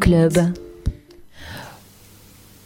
Club.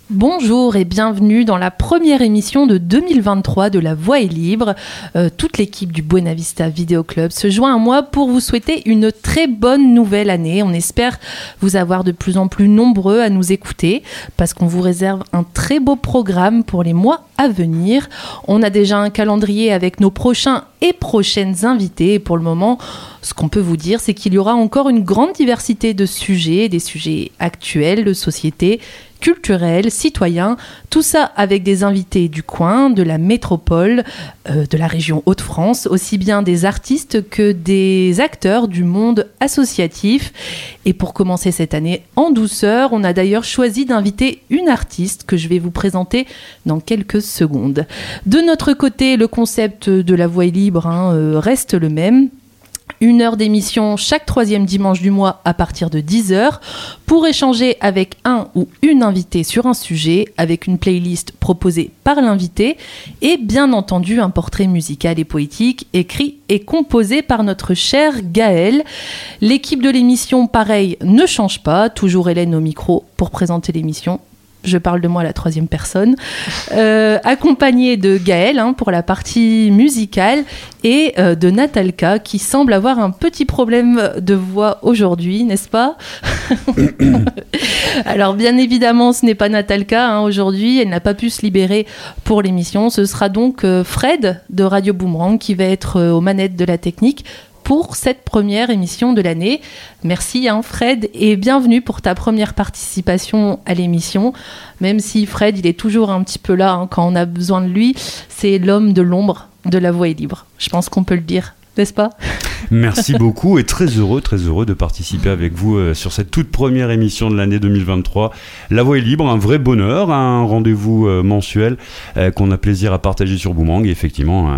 Bonjour et bienvenue dans la première émission de 2023 de La Voix est libre. Euh, toute l'équipe du Buena Vista Vidéo Club se joint à moi pour vous souhaiter une très bonne nouvelle année. On espère vous avoir de plus en plus nombreux à nous écouter parce qu'on vous réserve un très beau programme pour les mois à venir. On a déjà un calendrier avec nos prochains et prochaines invités. Pour le moment, ce qu'on peut vous dire, c'est qu'il y aura encore une grande diversité de sujets, des sujets actuels, de société, culturels, citoyens, tout ça avec des invités du coin, de la métropole, euh, de la région Hauts-de-France, aussi bien des artistes que des acteurs du monde associatif. Et pour commencer cette année en douceur, on a d'ailleurs choisi d'inviter une artiste que je vais vous présenter dans quelques secondes. De notre côté, le concept de la voix libre hein, euh, reste le même une heure d'émission chaque troisième dimanche du mois à partir de 10h pour échanger avec un ou une invitée sur un sujet avec une playlist proposée par l'invité et bien entendu un portrait musical et poétique écrit et composé par notre cher Gaël. L'équipe de l'émission, pareil, ne change pas, toujours Hélène au micro pour présenter l'émission je parle de moi à la troisième personne, euh, accompagnée de Gaël hein, pour la partie musicale et euh, de Natalka qui semble avoir un petit problème de voix aujourd'hui, n'est-ce pas Alors bien évidemment, ce n'est pas Natalka hein, aujourd'hui, elle n'a pas pu se libérer pour l'émission. Ce sera donc euh, Fred de Radio Boomerang qui va être aux manettes de la technique pour cette première émission de l'année. Merci hein, Fred et bienvenue pour ta première participation à l'émission. Même si Fred, il est toujours un petit peu là hein, quand on a besoin de lui, c'est l'homme de l'ombre de la voix est libre. Je pense qu'on peut le dire n'est-ce pas? Merci beaucoup et très heureux, très heureux de participer avec vous euh, sur cette toute première émission de l'année 2023. La voix est libre, un vrai bonheur, un rendez-vous euh, mensuel euh, qu'on a plaisir à partager sur Boomang. Et effectivement,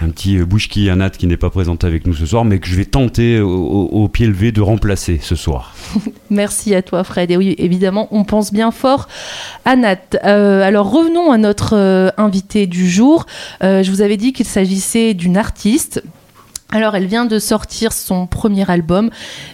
un, petit Bouchki Anat qui n'est pas présenté avec nous ce soir, mais que je vais tenter au, pied levé de remplacer ce soir. Merci à toi, Fred. Et oui, évidemment, on pense bien fort à Nat. alors revenons à notre invité du jour. je vous avais dit qu'il s'agissait d'une artiste alors, elle vient de sortir son premier album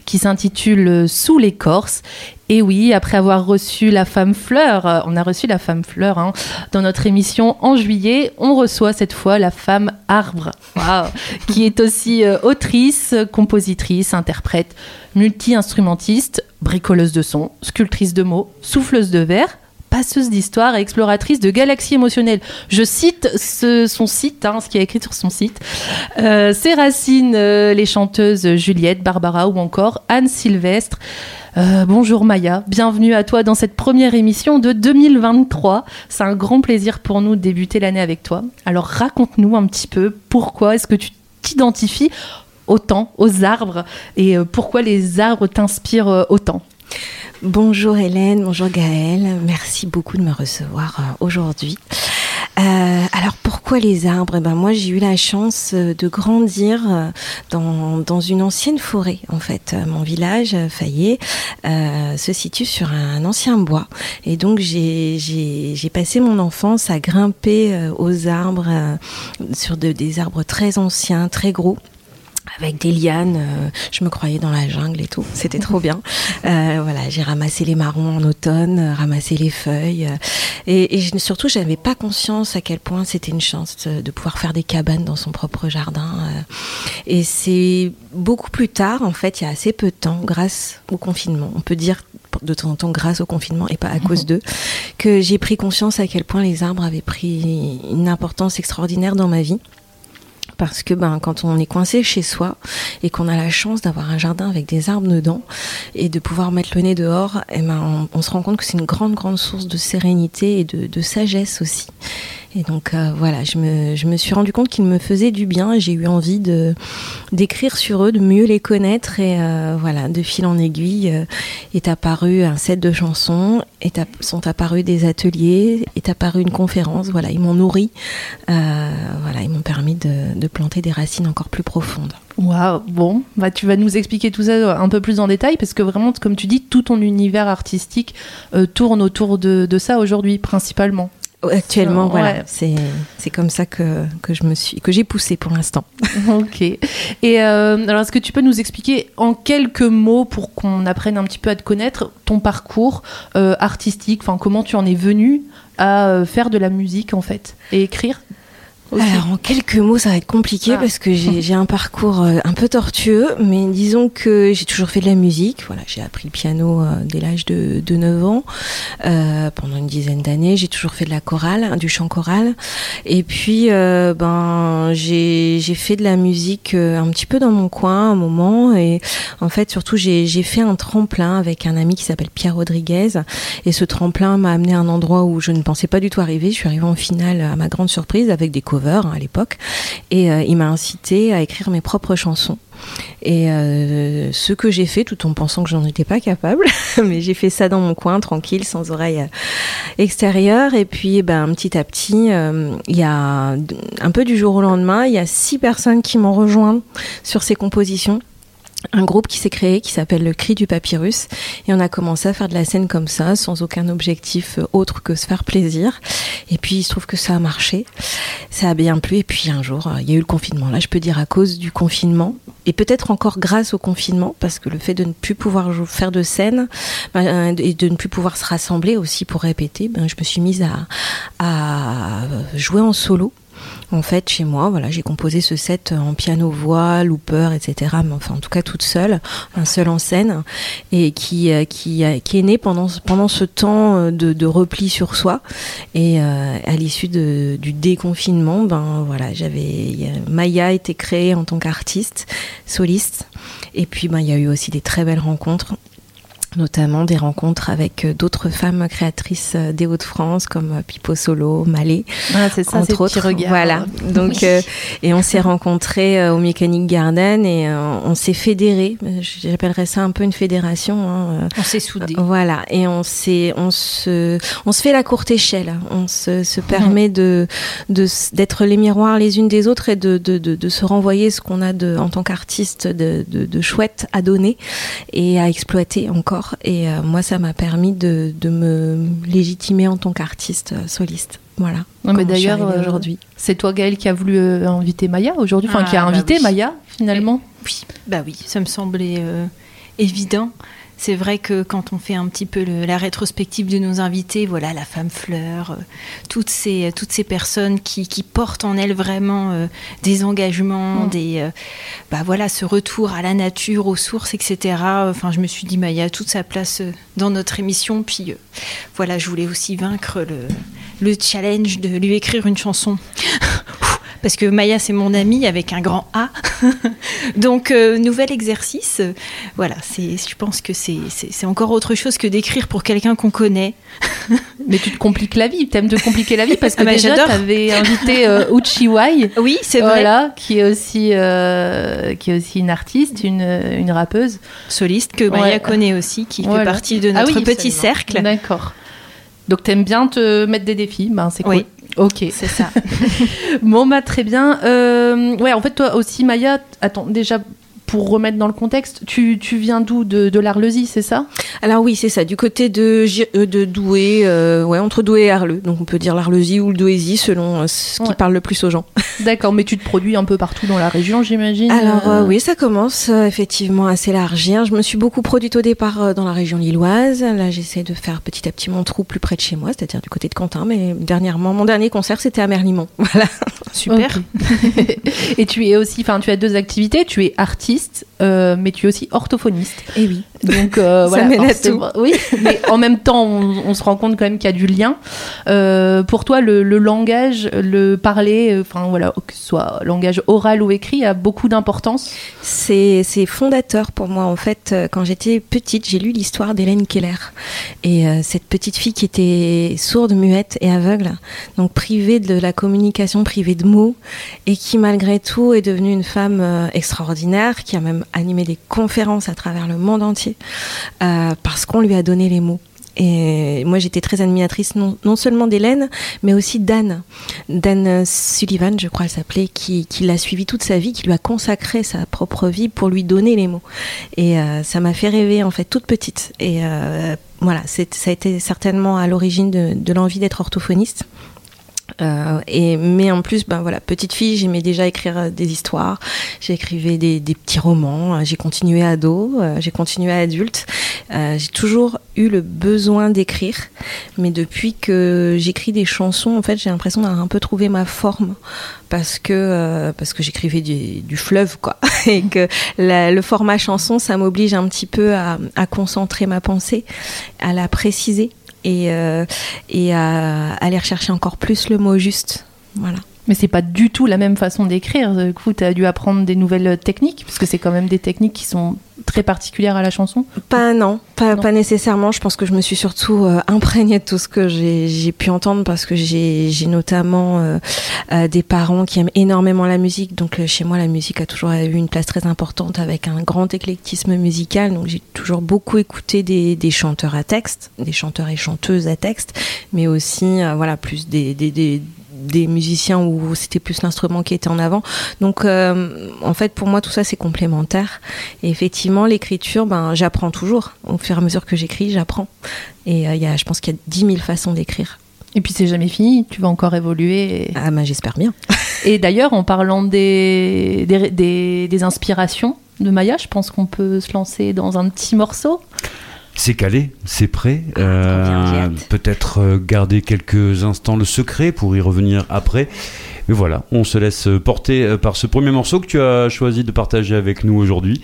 qui s'intitule Sous l'écorce. Et oui, après avoir reçu la femme fleur, euh, on a reçu la femme fleur hein, dans notre émission en juillet, on reçoit cette fois la femme arbre, qui est aussi euh, autrice, compositrice, interprète, multi-instrumentiste, bricoleuse de sons, sculptrice de mots, souffleuse de verre passeuse d'histoire et exploratrice de galaxies émotionnelles. Je cite son site, hein, ce qui est écrit sur son site. Euh, euh, les chanteuses Juliette, Barbara ou encore Anne Sylvestre. Euh, bonjour Maya, bienvenue à toi dans cette première émission de 2023. C'est un grand plaisir pour nous de débuter l'année avec toi. Alors raconte-nous un petit peu pourquoi est-ce que tu t'identifies autant aux arbres et pourquoi les arbres t'inspirent autant Bonjour Hélène, bonjour Gaëlle, merci beaucoup de me recevoir euh, aujourd'hui. Euh, alors pourquoi les arbres? Eh ben Moi j'ai eu la chance euh, de grandir dans, dans, une ancienne forêt en fait. Mon village, Fayet, se situe sur un ancien bois. Et donc j'ai passé mon enfance à grimper aux arbres, sur des arbres très anciens, très gros avec des lianes. Euh, je me croyais dans la jungle et tout. C'était trop bien. Euh, voilà, j'ai ramassé les marrons en automne, euh, ramassé les feuilles. Euh, et, et je, surtout, j'avais pas conscience à quel point c'était une chance de, pouvoir faire des cabanes dans son propre jardin. et c'est beaucoup plus tard, en fait, il y a assez peu de temps, grâce au confinement. On peut dire de temps en temps grâce au confinement et pas à cause d'eux, que j'ai pris conscience à quel point les arbres avaient pris une importance extraordinaire dans ma vie parce que ben, quand on est coincé chez soi et qu'on a la chance d'avoir un jardin avec des arbres dedans et de pouvoir mettre le nez dehors, eh ben, on, se rend compte que c'est une grande, grande source de sérénité et de sagesse aussi. Et donc euh, voilà, je me, suis rendu compte qu'ils me faisaient du bien j'ai eu envie d'écrire sur eux, de mieux les connaître et euh, voilà, de fil en aiguille euh, est apparu un set de chansons, est sont apparus des ateliers, est apparue une conférence. Voilà, ils m'ont nourri, voilà, ils m'ont permis de, planter des racines encore plus profondes. Waouh, bon, bah tu vas nous expliquer tout ça un peu plus en détail parce que vraiment, comme tu dis, tout ton univers artistique tourne autour de ça aujourd'hui principalement. Actuellement, voilà, c'est c'est comme ça que, que je me suis que j'ai poussé pour l'instant. ok. Et euh, alors, est-ce que tu peux nous expliquer en quelques mots pour qu'on apprenne un petit peu à te connaître ton parcours euh, artistique, enfin comment tu en es venu à euh, faire de la musique en fait et écrire? Alors en quelques mots, ça va être compliqué ah. parce que j'ai un parcours euh, un peu tortueux, mais disons que j'ai toujours fait de la musique. Voilà, j'ai appris le piano euh, dès l'âge de, de, 9 ans, euh, pendant une dizaine d'années. J'ai toujours fait de la chorale, du chant choral, et puis euh, ben j'ai fait de la musique un petit peu dans mon coin un moment, et en fait surtout j'ai fait un tremplin avec un ami qui s'appelle Pierre Rodriguez, et ce tremplin m'a amené à un endroit où je ne pensais pas du tout arriver. Je suis arrivée en finale à ma grande surprise avec des Hein, à l'époque, et euh, il m'a incité à écrire mes propres chansons. Et euh, ce que j'ai fait, tout en pensant que j'en étais pas capable, mais j'ai fait ça dans mon coin, tranquille, sans oreille euh, extérieure. Et puis, ben, petit à petit, il y a un peu du jour au lendemain, il y a six personnes qui m'ont rejoint sur ces compositions un groupe qui s'est créé qui s'appelle le Cri du Papyrus. Et on a commencé à faire de la scène comme ça sans aucun objectif euh, autre que se faire plaisir. Et puis il se trouve que ça a marché. Ça a bien plu. Et puis un jour euh, il y a eu le confinement. Là je peux dire à cause du confinement. Et peut-être encore grâce au confinement parce que le fait de ne plus pouvoir faire de scène ben, et de ne plus pouvoir se rassembler aussi pour répéter ben, je me suis mise à jouer en solo en fait, chez moi, voilà, j'ai composé ce set en piano voix, looper, etc. Enfin, en tout cas, toute seule, un seul en scène, et qui euh, qui, euh, qui est né pendant pendant ce temps euh, de, repli sur soi. Et à l'issue du déconfinement, ben voilà, j'avais Maya été créée en tant qu'artiste soliste. Et puis, ben il y a eu aussi des très belles rencontres notamment des rencontres avec euh, d'autres femmes créatrices euh, des Hauts-de-France comme euh, Pipo Solo, Malé, ah, c'est ça, entre autres. Voilà. Donc et on s'est rencontrés au Mechanic Garden et on s'est fédérés. J'appellerais ça un peu une fédération. Hein, on s'est soudés. Voilà. Et on s'est, on se, on se fait la courte échelle. On se, se permet de, de d'être les miroirs les unes des autres et de, de, de, de se renvoyer ce qu'on a de, en tant qu'artiste de, de, de chouette à donner et à exploiter encore et euh, moi, ça m'a permis de, me légitimer en tant qu'artiste euh, soliste. Voilà. mais d'ailleurs, euh, aujourd'hui, c'est toi, Gaël, qui a voulu inviter Maya aujourd'hui, enfin qui a ah, bah invité Maya finalement. Oui, bah oui, ça me semblait évident c'est vrai que quand on fait un petit peu la rétrospective de nos invités, voilà, la femme fleur, euh, toutes, ces, toutes ces personnes qui, portent en elles vraiment euh, des engagements, mm. des, euh, bah voilà, ce retour à la nature, aux sources, etc. Enfin, je me suis dit, bah, il y a toute sa place dans notre émission. Puis voilà, je voulais aussi vaincre le, le challenge de lui écrire une chanson. parce que Maya c'est mon amie avec un grand A. Donc euh, nouvel exercice. Voilà, c'est, je pense que c'est, c'est, encore autre chose que d'écrire pour quelqu'un qu'on connaît. Mais tu te compliques la vie, t'aimes te compliquer la vie parce que ah bah, déjà t'avais invité euh, Uchiwai. Oui, c'est vrai. Voilà, qui est aussi euh, qui est aussi une artiste, une, une rappeuse soliste que Maya connaît aussi, qui fait partie de ah notre petit cercle. D'accord. Donc t'aimes bien te mettre des défis, ben c'est cool. Ok. C'est ça. bon, bah, très bien. Euh, ouais, en fait, toi aussi, Maya, attends, déjà, pour remettre dans le contexte, tu, tu viens d'où de, de l'Arlesie, c'est ça? Alors oui, c'est ça, du côté de, euh, de Douai, euh, ouais, entre Douai et Arleux. Donc on peut dire l'Arlesie ou le Douaisis selon euh, ce qui parle le plus aux gens. D'accord, mais tu te produis un peu partout dans la région, j'imagine Alors oui, ça commence effectivement à s'élargir. Je me suis beaucoup produite au départ dans la région lilloise. Là, j'essaie de faire petit à petit mon trou plus près de chez moi, c'est-à-dire du côté de Quentin. Mais dernièrement, mon dernier concert, c'était à Merlimont. Voilà. Super. et tu es aussi, enfin, tu as deux activités. Tu es artiste existe euh, mais tu es aussi orthophoniste. Et eh oui. Donc euh, voilà. tout. Oui, mais en même temps, on, se rend compte quand même qu'il y a du lien. Euh, pour toi, le, langage, le parler, enfin voilà, que ce soit langage oral ou écrit, a beaucoup d'importance. C'est fondateur pour moi. En fait, quand j'étais petite, j'ai lu l'histoire d'Hélène Keller. Et cette petite fille qui était sourde, muette et aveugle, donc privée de la communication, privée de mots, et qui malgré tout est devenue une femme extraordinaire qui a même animé des conférences à travers le monde entier, euh, parce qu'on lui a donné les mots. Et moi, j'étais très admiratrice non, non seulement d'Hélène, mais aussi d'Anne. d'Anne Sullivan, je crois, elle s'appelait, qui, qui l'a suivi toute sa vie, qui lui a consacré sa propre vie pour lui donner les mots. Et euh, ça m'a fait rêver, en fait, toute petite. Et euh, voilà, ça a été certainement à l'origine de l'envie d'être orthophoniste. Euh, et mais en plus, ben voilà, petite fille, j'aimais déjà écrire euh, des histoires. J'écrivais des, des, petits romans. Euh, j'ai continué ado, euh, j'ai continué adulte. Euh, j'ai toujours eu le besoin d'écrire, mais depuis que j'écris des chansons, en fait, j'ai l'impression d'avoir un peu trouvé ma forme parce que euh, parce que j'écrivais du, du, fleuve quoi, et que le format chanson, ça m'oblige un petit peu à, à concentrer ma pensée, à la préciser et, euh, et à aller rechercher encore plus le mot juste. Voilà. Mais c'est pas du tout la même façon d'écrire. Du coup, tu as dû apprendre des nouvelles techniques, parce que c'est quand même des techniques qui sont très particulières à la chanson Pas non, pas, non. pas nécessairement. Je pense que je me suis surtout euh, imprégnée de tout ce que j'ai pu entendre parce que j'ai notamment euh, euh, des parents qui aiment énormément la musique. Donc euh, chez moi, la musique a toujours eu une place très importante avec un grand éclectisme musical. Donc j'ai toujours beaucoup écouté des, des, chanteurs à texte, des chanteurs et chanteuses à texte, mais aussi euh, voilà plus des, des, des des musiciens où c'était plus l'instrument qui était en avant. Donc, euh, en fait, pour moi, tout ça, c'est complémentaire. Et effectivement, l'écriture, ben, j'apprends toujours. Au fur et à mesure que j'écris, j'apprends. Et euh, y a, je pense qu'il y a 10 000 façons d'écrire. Et puis, c'est jamais fini. Tu vas encore évoluer. Et... Ah, ben, j'espère bien. et d'ailleurs, en parlant des, des, des, des inspirations de Maya, je pense qu'on peut se lancer dans un petit morceau. C'est calé, c'est prêt. Euh, Peut-être garder quelques instants le secret pour y revenir après. Mais voilà, on se laisse porter par ce premier morceau que tu as choisi de partager avec nous aujourd'hui.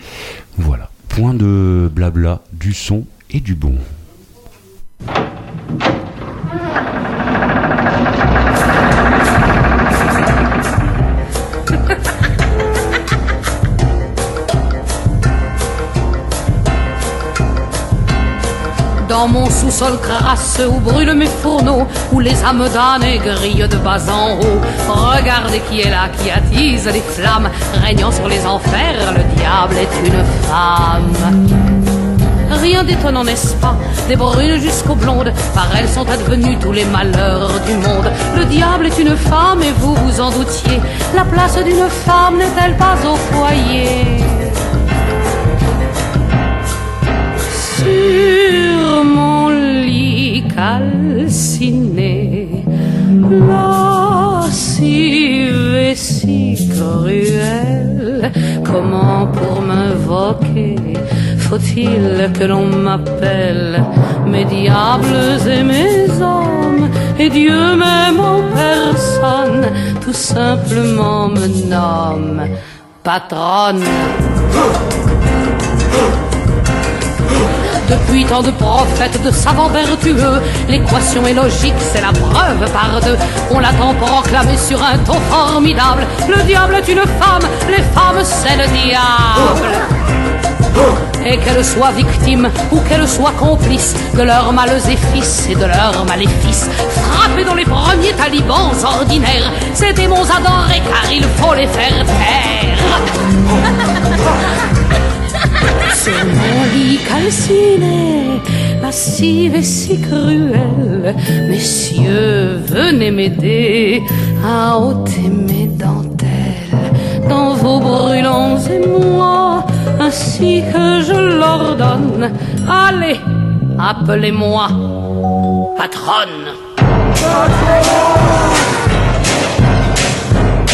Voilà, point de blabla, du son et du bon. Mon sous-sol crasseux où brûlent mes fourneaux, où les âmes damnées grillent de bas en haut. Regardez qui est là, qui attise les flammes, régnant sur les enfers, le diable est une femme. Rien d'étonnant, n'est-ce pas? Des brunes jusqu'aux blondes, par elles sont advenus tous les malheurs du monde. Le diable est une femme et vous vous en doutiez. La place d'une femme n'est-elle pas au foyer? Sur mon lit calciné, comment pour m'invoquer faut-il que l'on m'appelle mes diables et mes hommes? Et Dieu même en personne tout simplement me nomme patronne. Depuis tant de prophètes, de savants vertueux, l'équation est logique, c'est la preuve par deux. On l'attend proclamée sur un ton formidable. Le diable est une femme, les femmes c'est le diable. Et qu'elles soient victimes ou qu'elles soient complices de leurs maléfices et de leurs maléfices, frappées dans les premiers talibans ordinaires, ces démons adorés car il faut les faire taire. Mon lit calciné, lascive et si cruelle, messieurs, venez m'aider à ôter mes dentelles dans vos brûlants émois, ainsi que je l'ordonne. Allez, appelez-moi patronne.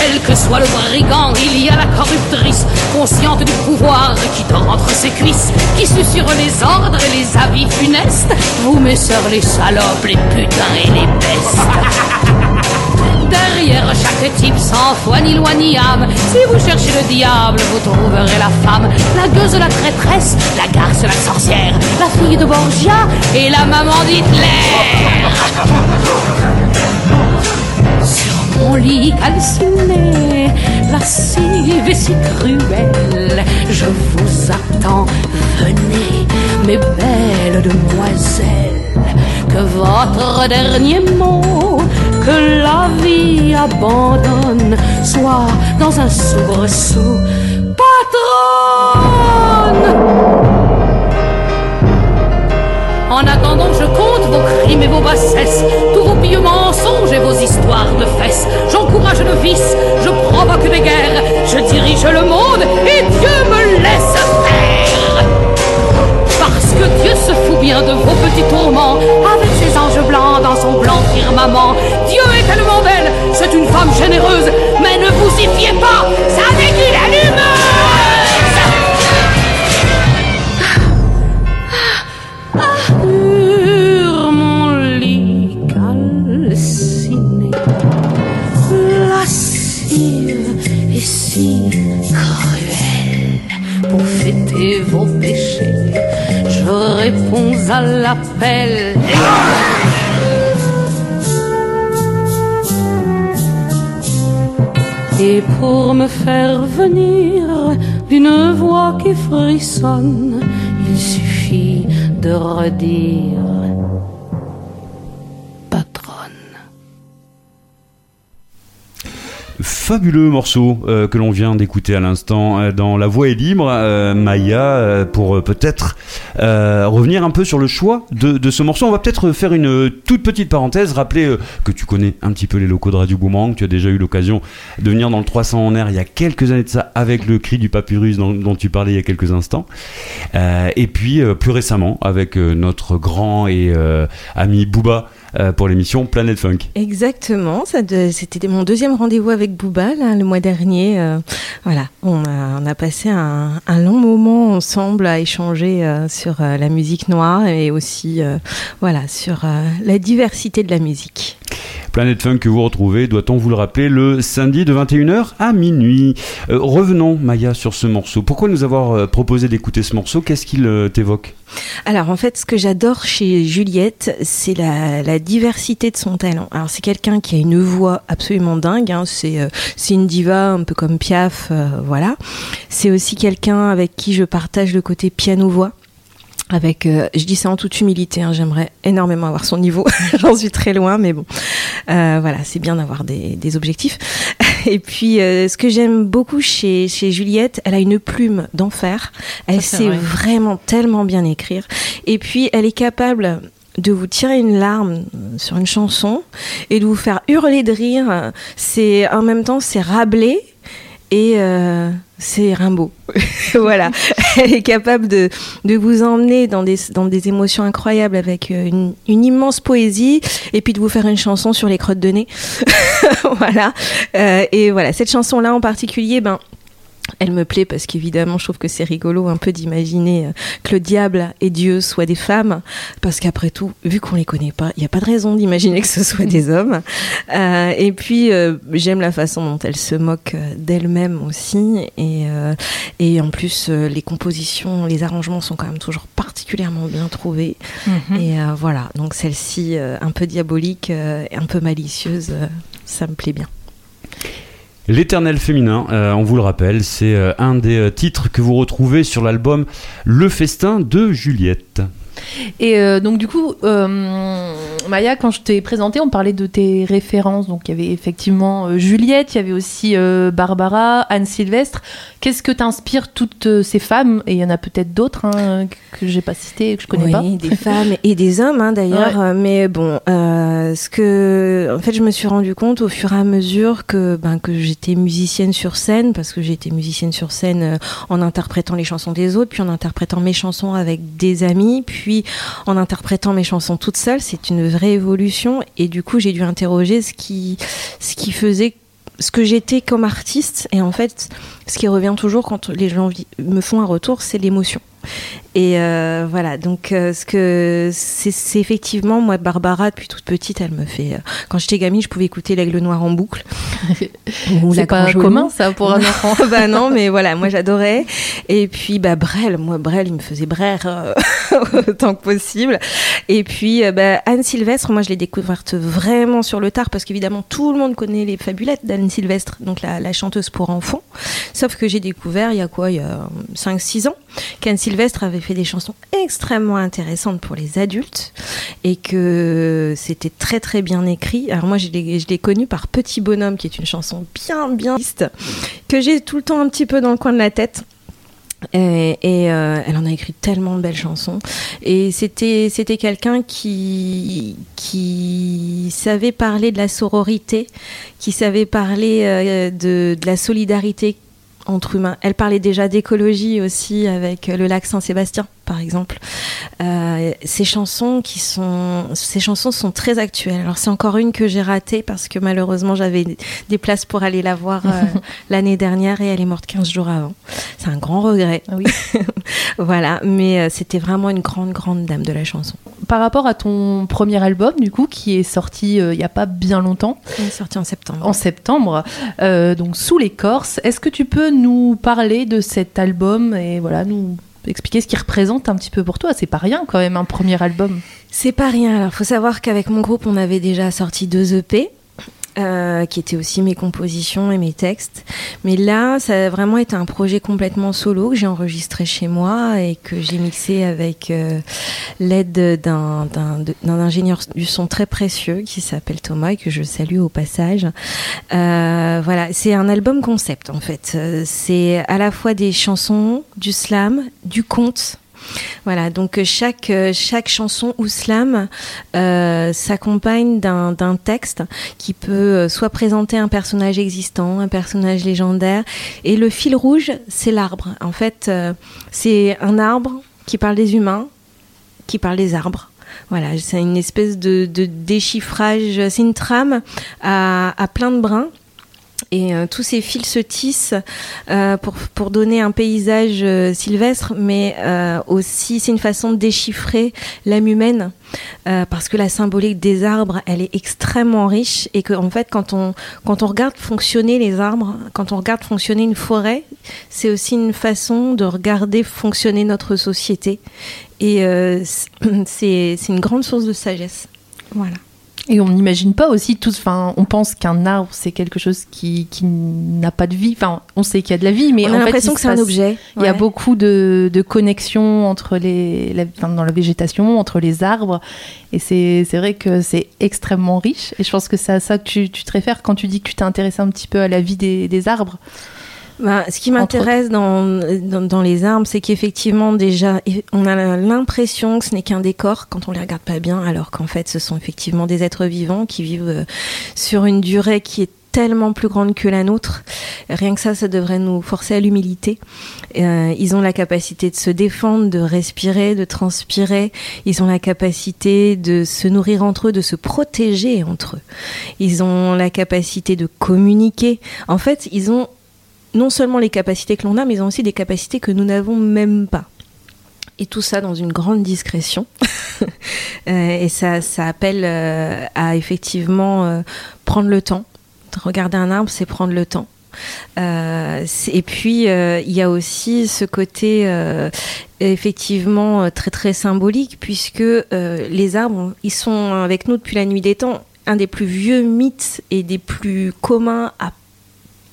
Quel que soit le brigand, il y a la corruptrice, consciente du pouvoir qui dort entre ses cuisses, qui susurre les ordres et les avis funestes. Vous, mes sœurs, les salopes, les putains et les bestes. Derrière chaque type sans foi ni loi ni âme, si vous cherchez le diable, vous trouverez la femme, la gueuse, la traîtresse, la garce, la sorcière, la fille de Borgia et la maman d'Hitler. mon lit calciné, lascive et si cruelle. Je vous attends, venez, mes belles demoiselles, que votre dernier mot, que la vie abandonne, soit dans un soubresaut. Patronne! En attendant, je compte vos crimes et vos bassesses, tous vos pieux mensonges et vos histoires de fesses. J'encourage le vice, je provoque des guerres, je dirige le monde et Dieu me laisse faire. Parce que Dieu se fout bien de vos petits tourments, avec ses anges blancs dans son blanc firmament. Dieu est tellement belle, c'est une femme généreuse, mais ne vous y fiez pas, ça dégueule la Et pour me faire venir d'une voix qui frissonne, il suffit de redire Fabuleux morceau euh, que l'on vient d'écouter à l'instant euh, dans La Voix est libre, euh, Maya, pour peut-être revenir un peu sur le choix de, ce morceau. On va peut-être faire une toute petite parenthèse, rappeler que tu connais un petit peu les locaux de Radio Boomerang, tu as déjà eu l'occasion de venir dans le 300 en air il y a quelques années de ça avec le cri du papyrus dont, dont tu parlais il y a quelques instants. Et puis plus récemment avec notre grand et ami Booba euh, pour l'émission Planète Funk. Exactement, c'était mon deuxième rendez-vous avec Booba là, le mois dernier. euh, voilà, on a, passé un, long moment ensemble à échanger euh, sur la musique noire et aussi voilà sur la diversité de la musique. Planète Funk que vous retrouvez, doit-on vous le rappeler, le samedi de 21h à minuit. Euh, revenons, Maya, sur ce morceau. Pourquoi nous avoir euh, proposé d'écouter ce morceau? Qu'est-ce qu'il euh, t'évoque? Alors en fait, ce que j'adore chez Juliette, c'est la, diversité de son talent. Alors c'est quelqu'un qui a une voix absolument dingue. hein. C'est une diva un peu comme Piaf, voilà. C'est aussi quelqu'un avec qui je partage le côté piano-voix. Avec, euh, je dis ça en toute humilité, hein, j'aimerais énormément avoir son niveau. J'en suis très loin, mais bon, Euh, voilà, c'est bien d'avoir des, des objectifs. Et puis, euh, ce que j'aime beaucoup chez, chez Juliette, elle a une plume d'enfer. Elle sait vrai. vraiment tellement bien écrire. Et puis, elle est capable de vous tirer une larme sur une chanson et de vous faire hurler de rire. C'est en même temps, c'est Rabelais et euh, c'est Rimbaud. voilà, elle est capable de, de vous emmener dans des, dans des émotions incroyables avec euh, une, immense poésie et puis de vous faire une chanson sur les crottes de nez. voilà. Euh, et voilà, cette chanson-là en particulier, ben. Elle me plaît parce qu'évidemment, je trouve que c'est rigolo un peu d'imaginer euh, que le diable et Dieu soient des femmes, parce qu'après tout, vu qu'on les connaît pas, il n'y a pas de raison d'imaginer que ce soit des hommes. Euh, et puis, euh, j'aime la façon dont elle se moque d'elle-même aussi, et, euh, et en plus, les compositions, les arrangements sont quand même toujours particulièrement bien trouvés. Et euh, voilà, donc celle-ci, un peu diabolique, et un peu malicieuse, ça me plaît bien. L'éternel féminin, euh, on vous le rappelle, c'est euh, un des euh, titres que vous retrouvez sur l'album Le Festin de Juliette. Et euh, donc du coup, euh, Maya, quand je t'ai présenté, on parlait de tes références. Donc il y avait effectivement euh, Juliette, il y avait aussi Barbara, Anne Sylvestre. Qu'est-ce que t'inspire toutes ces femmes? Et il y en a peut-être d'autres hein, que j'ai pas citées, que je connais oui, pas. des femmes et des hommes hein, d'ailleurs. Mais bon, ce que, en fait, je me suis rendu compte au fur et à mesure que, ben, que j'étais musicienne sur scène, parce que j'ai été musicienne sur scène en interprétant les chansons des autres, puis en interprétant mes chansons avec des amis, puis en interprétant mes chansons toute seule. C'est une vraie évolution. Et du coup, j'ai dû interroger ce qui, faisait ce que j'étais comme artiste. Et en fait, ce qui revient toujours quand les gens me font un retour, c'est l'émotion. Et euh, voilà, donc euh, ce que c'est effectivement moi Barbara depuis toute petite, elle me fait. euh, quand j'étais gamine, je pouvais écouter l'aigle noir en boucle. Ou C'est la pas commun ça pour un enfant. bah non, mais voilà, moi j'adorais. Et puis bah Brel, moi Brel, il me faisait brère autant que possible. Et puis bah, Anne Sylvestre, moi je l'ai découverte vraiment sur le tard parce qu'évidemment tout le monde connaît les fabulettes d'Anne Sylvestre, donc la, la chanteuse pour enfants. Sauf que j'ai découvert il y a quoi, il y a 5-6 ans, qu'Anne Sylvestre avait fait des chansons extrêmement intéressantes pour les adultes et que c'était très très bien écrit. Alors moi je l'ai connue par Petit Bonhomme qui est une chanson bien bien triste que j'ai tout le temps un petit peu dans le coin de la tête. Et, et, euh, elle en a écrit tellement de belles chansons. Et c'était c'était quelqu'un qui qui savait parler de la sororité, qui savait parler euh, de, de la solidarité entre humains. Elle parlait déjà d'écologie aussi avec euh, le lac Saint-Sébastien. Par exemple. Euh, ces chansons qui sont, ces chansons sont très actuelles. Alors c'est encore une que j'ai ratée parce que malheureusement j'avais des places pour aller la voir euh, l'année dernière et elle est morte 15 jours avant. C'est un grand regret. Oui. voilà, mais euh, c'était vraiment une grande, grande dame de la chanson. Par rapport à ton premier album, du coup, qui est sorti il n'y a pas bien longtemps. Il est sorti en septembre. En septembre, donc Sous l'écorce. Est-ce que tu peux nous parler de cet album et voilà, nous expliquer ce qu'il représente un petit peu pour toi. C'est pas rien quand même un premier album. C'est pas rien. Alors faut savoir qu'avec mon groupe, on avait déjà sorti deux EP. Euh, qui étaient aussi mes compositions et mes textes. Mais là, ça a vraiment été un projet complètement solo que j'ai enregistré chez moi et que j'ai mixé avec euh, l'aide d'un ingénieur du son très précieux qui s'appelle Thomas et que je salue au passage. Euh, voilà, c'est un album concept en fait. C'est à la fois des chansons, du slam, du conte voilà, donc euh, chaque, euh, chaque chanson ou slam euh, s'accompagne d'un texte qui peut soit présenter un personnage existant, un personnage légendaire. Et le fil rouge, c'est l'arbre. En fait, c'est un arbre qui parle des humains, qui parle des arbres. Voilà, c'est une espèce de, déchiffrage, c'est une trame à, à plein de brins et euh, tous ces fils se tissent euh, pour, pour donner un paysage euh, sylvestre, mais aussi c'est une façon de déchiffrer l'âme humaine, parce que la symbolique des arbres, elle est extrêmement riche, et que en fait, quand on quand on regarde fonctionner les arbres, quand on regarde fonctionner une forêt, c'est aussi une façon de regarder fonctionner notre société, et c'est c'est une grande source de sagesse. Voilà. Et on n'imagine pas aussi tous, enfin, on pense qu'un arbre c'est quelque chose qui, qui n'a pas de vie. Enfin, on sait qu'il y a de la vie, mais on a l'impression que c'est un objet. Il y a beaucoup de, de connexions entre les, dans la végétation, entre les arbres, et c'est vrai que c'est extrêmement riche. Et je pense que c'est à ça que tu, tu te réfères quand tu dis que tu t'es intéressé un petit peu à la vie des, des arbres. Bah, ce qui m'intéresse dans, dans, les armes, c'est qu'effectivement, déjà, on a l'impression que ce n'est qu'un décor quand on les regarde pas bien, alors qu'en fait, ce sont effectivement des êtres vivants qui vivent euh, sur une durée qui est tellement plus grande que la nôtre. Rien que ça, ça devrait nous forcer à l'humilité. Euh, ils ont la capacité de se défendre, de respirer, de transpirer. Ils ont la capacité de se nourrir entre eux, de se protéger entre eux. Ils ont la capacité de communiquer. En fait, ils ont non seulement les capacités que l'on a, mais ils ont aussi des capacités que nous n'avons même pas. Et tout ça dans une grande discrétion. Euh, et ça, ça appelle euh, à effectivement euh, prendre le temps. Regarder un arbre, c'est prendre le temps. et puis il y a aussi ce côté effectivement très très symbolique puisque les arbres ils sont avec nous depuis la nuit des temps un des plus vieux mythes et des plus communs à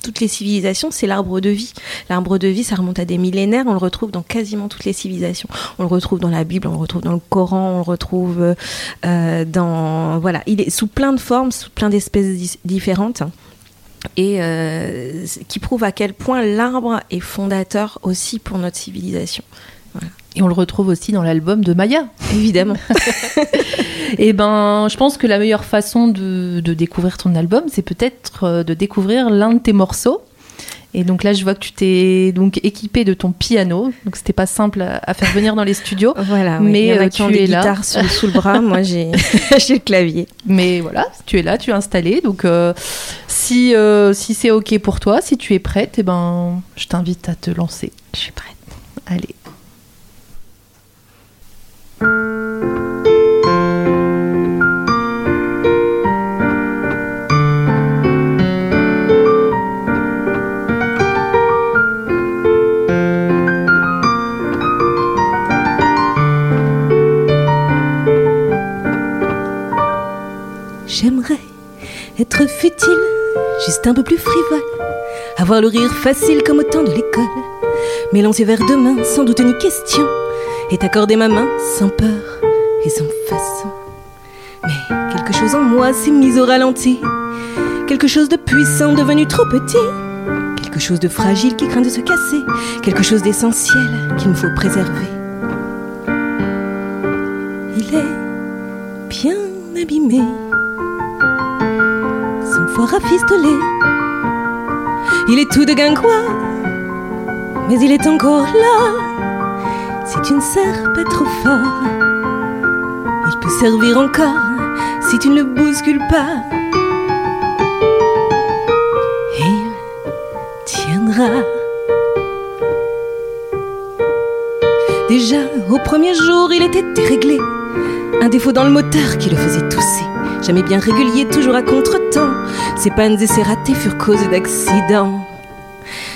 toutes les civilisations, c'est l'arbre de vie. L'arbre de vie, ça remonte à des millénaires, on le retrouve dans quasiment toutes les civilisations. On le retrouve dans la Bible, on le retrouve dans le Coran, on le retrouve euh, dans... Voilà, il est sous plein de formes, sous plein d'espèces différentes. Et euh, qui prouve à quel point l'arbre est fondateur aussi pour notre civilisation. Et on le retrouve aussi dans l'album de Maya. Évidemment. Et eh ben, je pense que la meilleure façon de, découvrir ton album, c'est peut-être euh, de découvrir l'un de tes morceaux. Et donc là, je vois que tu t'es donc équipé de ton piano. Donc c'était pas simple à, faire venir dans les studios. Voilà, mais euh, tu es là. Sous, sous, le bras, moi j'ai le clavier. Mais voilà, tu es là, tu es installé. Donc euh, si si c'est ok pour toi, si tu es prête, et eh ben je t'invite à te lancer. Je suis prête. Allez. J'aimerais être futile, juste un peu plus frivole, avoir le rire facile comme au temps de l'école, m'élancer vers demain sans doute ni question, et t'accorder ma main sans peur et sans façon. Mais quelque chose en moi s'est mis au ralenti, quelque chose de puissant devenu trop petit, quelque chose de fragile qui craint de se casser, quelque chose d'essentiel qu'il me faut préserver. Il est bien abîmé rafistolé. Il est tout de guingois, mais il est encore là. Si tu ne sers pas trop fort. Il peut servir encore si tu ne le bouscules pas. Il tiendra. Déjà, au premier jour, il était déréglé. Un défaut dans le moteur qui le faisait tousser. Jamais bien régulier, toujours à contre-temps. Ses pannes et ses ratés furent cause d'accidents.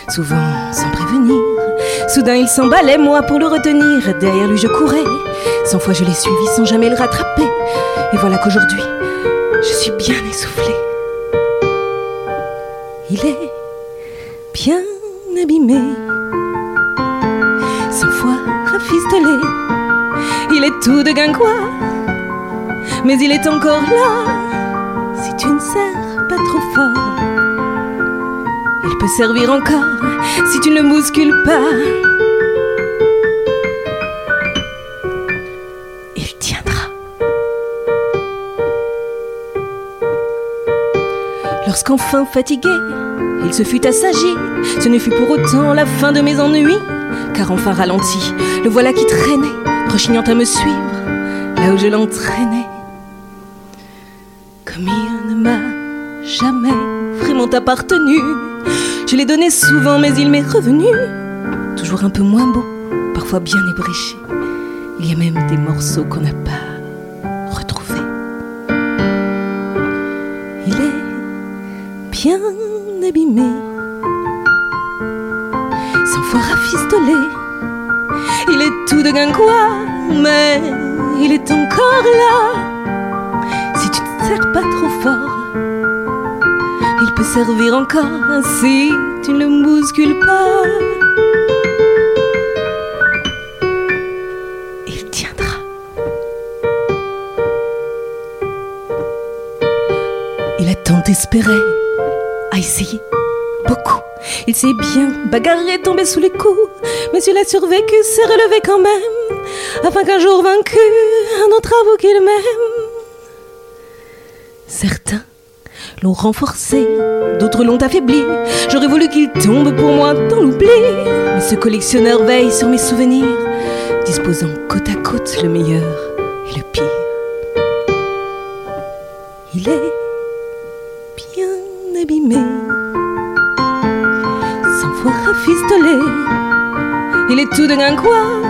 Souvent sans prévenir. Soudain il s'emballait, moi pour le retenir. Derrière lui je courais. Cent fois je l'ai suivi sans jamais le rattraper. Et voilà qu'aujourd'hui, je suis bien essoufflée. Il est bien abîmé. Cent fois rafistolé. Il est tout de guingois. Mais il est encore là. Si tu ne sers pas trop fort, il peut servir encore si tu ne le bouscules pas. Il tiendra. Lorsqu'enfin fatigué, il se fut assagi, ce ne fut pour autant la fin de mes ennuis, car enfin ralenti, le voilà qui traînait, rechignant à me suivre, là où je l'entraînais. Comme il ne m'a jamais vraiment appartenu, je l'ai donné souvent, mais il m'est revenu, toujours un peu moins beau, parfois bien ébréché. Il y a même des morceaux qu'on n'a pas retrouvés. Il est bien abîmé, sans fois rafistolé. Il est tout de guingois, mais il est encore là. Si tu ne sers pas trop fort, servir encore si tu ne le bouscules pas. Il tiendra. Il a tant espéré, a essayé beaucoup. Il s'est bien bagarré, tombé sous les coups, mais il a survécu, s'est relevé quand même, afin qu'un jour vaincu, un autre avoue qu'il m'aime. Certains l'ont renforcé, d'autres l'ont affaibli. J'aurais voulu qu'il tombe pour moi dans l'oubli. Mais ce collectionneur veille sur mes souvenirs, disposant côte à côte le meilleur et le pire. Il est bien abîmé, sans fois rafistolé. Il est tout de guingois,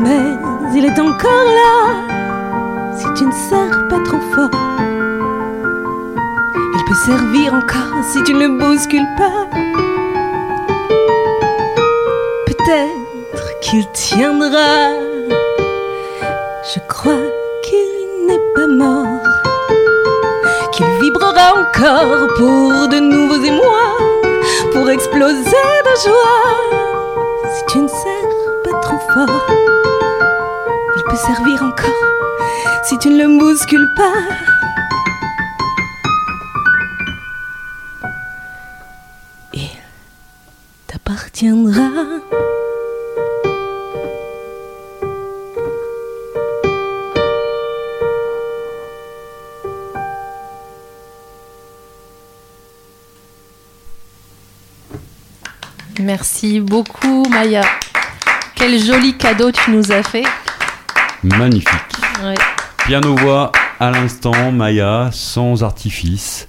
mais il est encore là. Si tu ne sers pas trop fort, il peut servir encore si tu ne le bouscules pas. Peut-être qu'il tiendra. Je crois qu'il n'est pas mort. Qu'il vibrera encore pour de nouveaux émois. Pour exploser de joie. Si tu ne sers pas trop fort, il peut servir encore si tu ne le bouscules pas. Merci beaucoup, Maya. Quel joli cadeau tu nous as fait. Magnifique. Ouais. Piano-voix à l'instant, Maya, sans artifice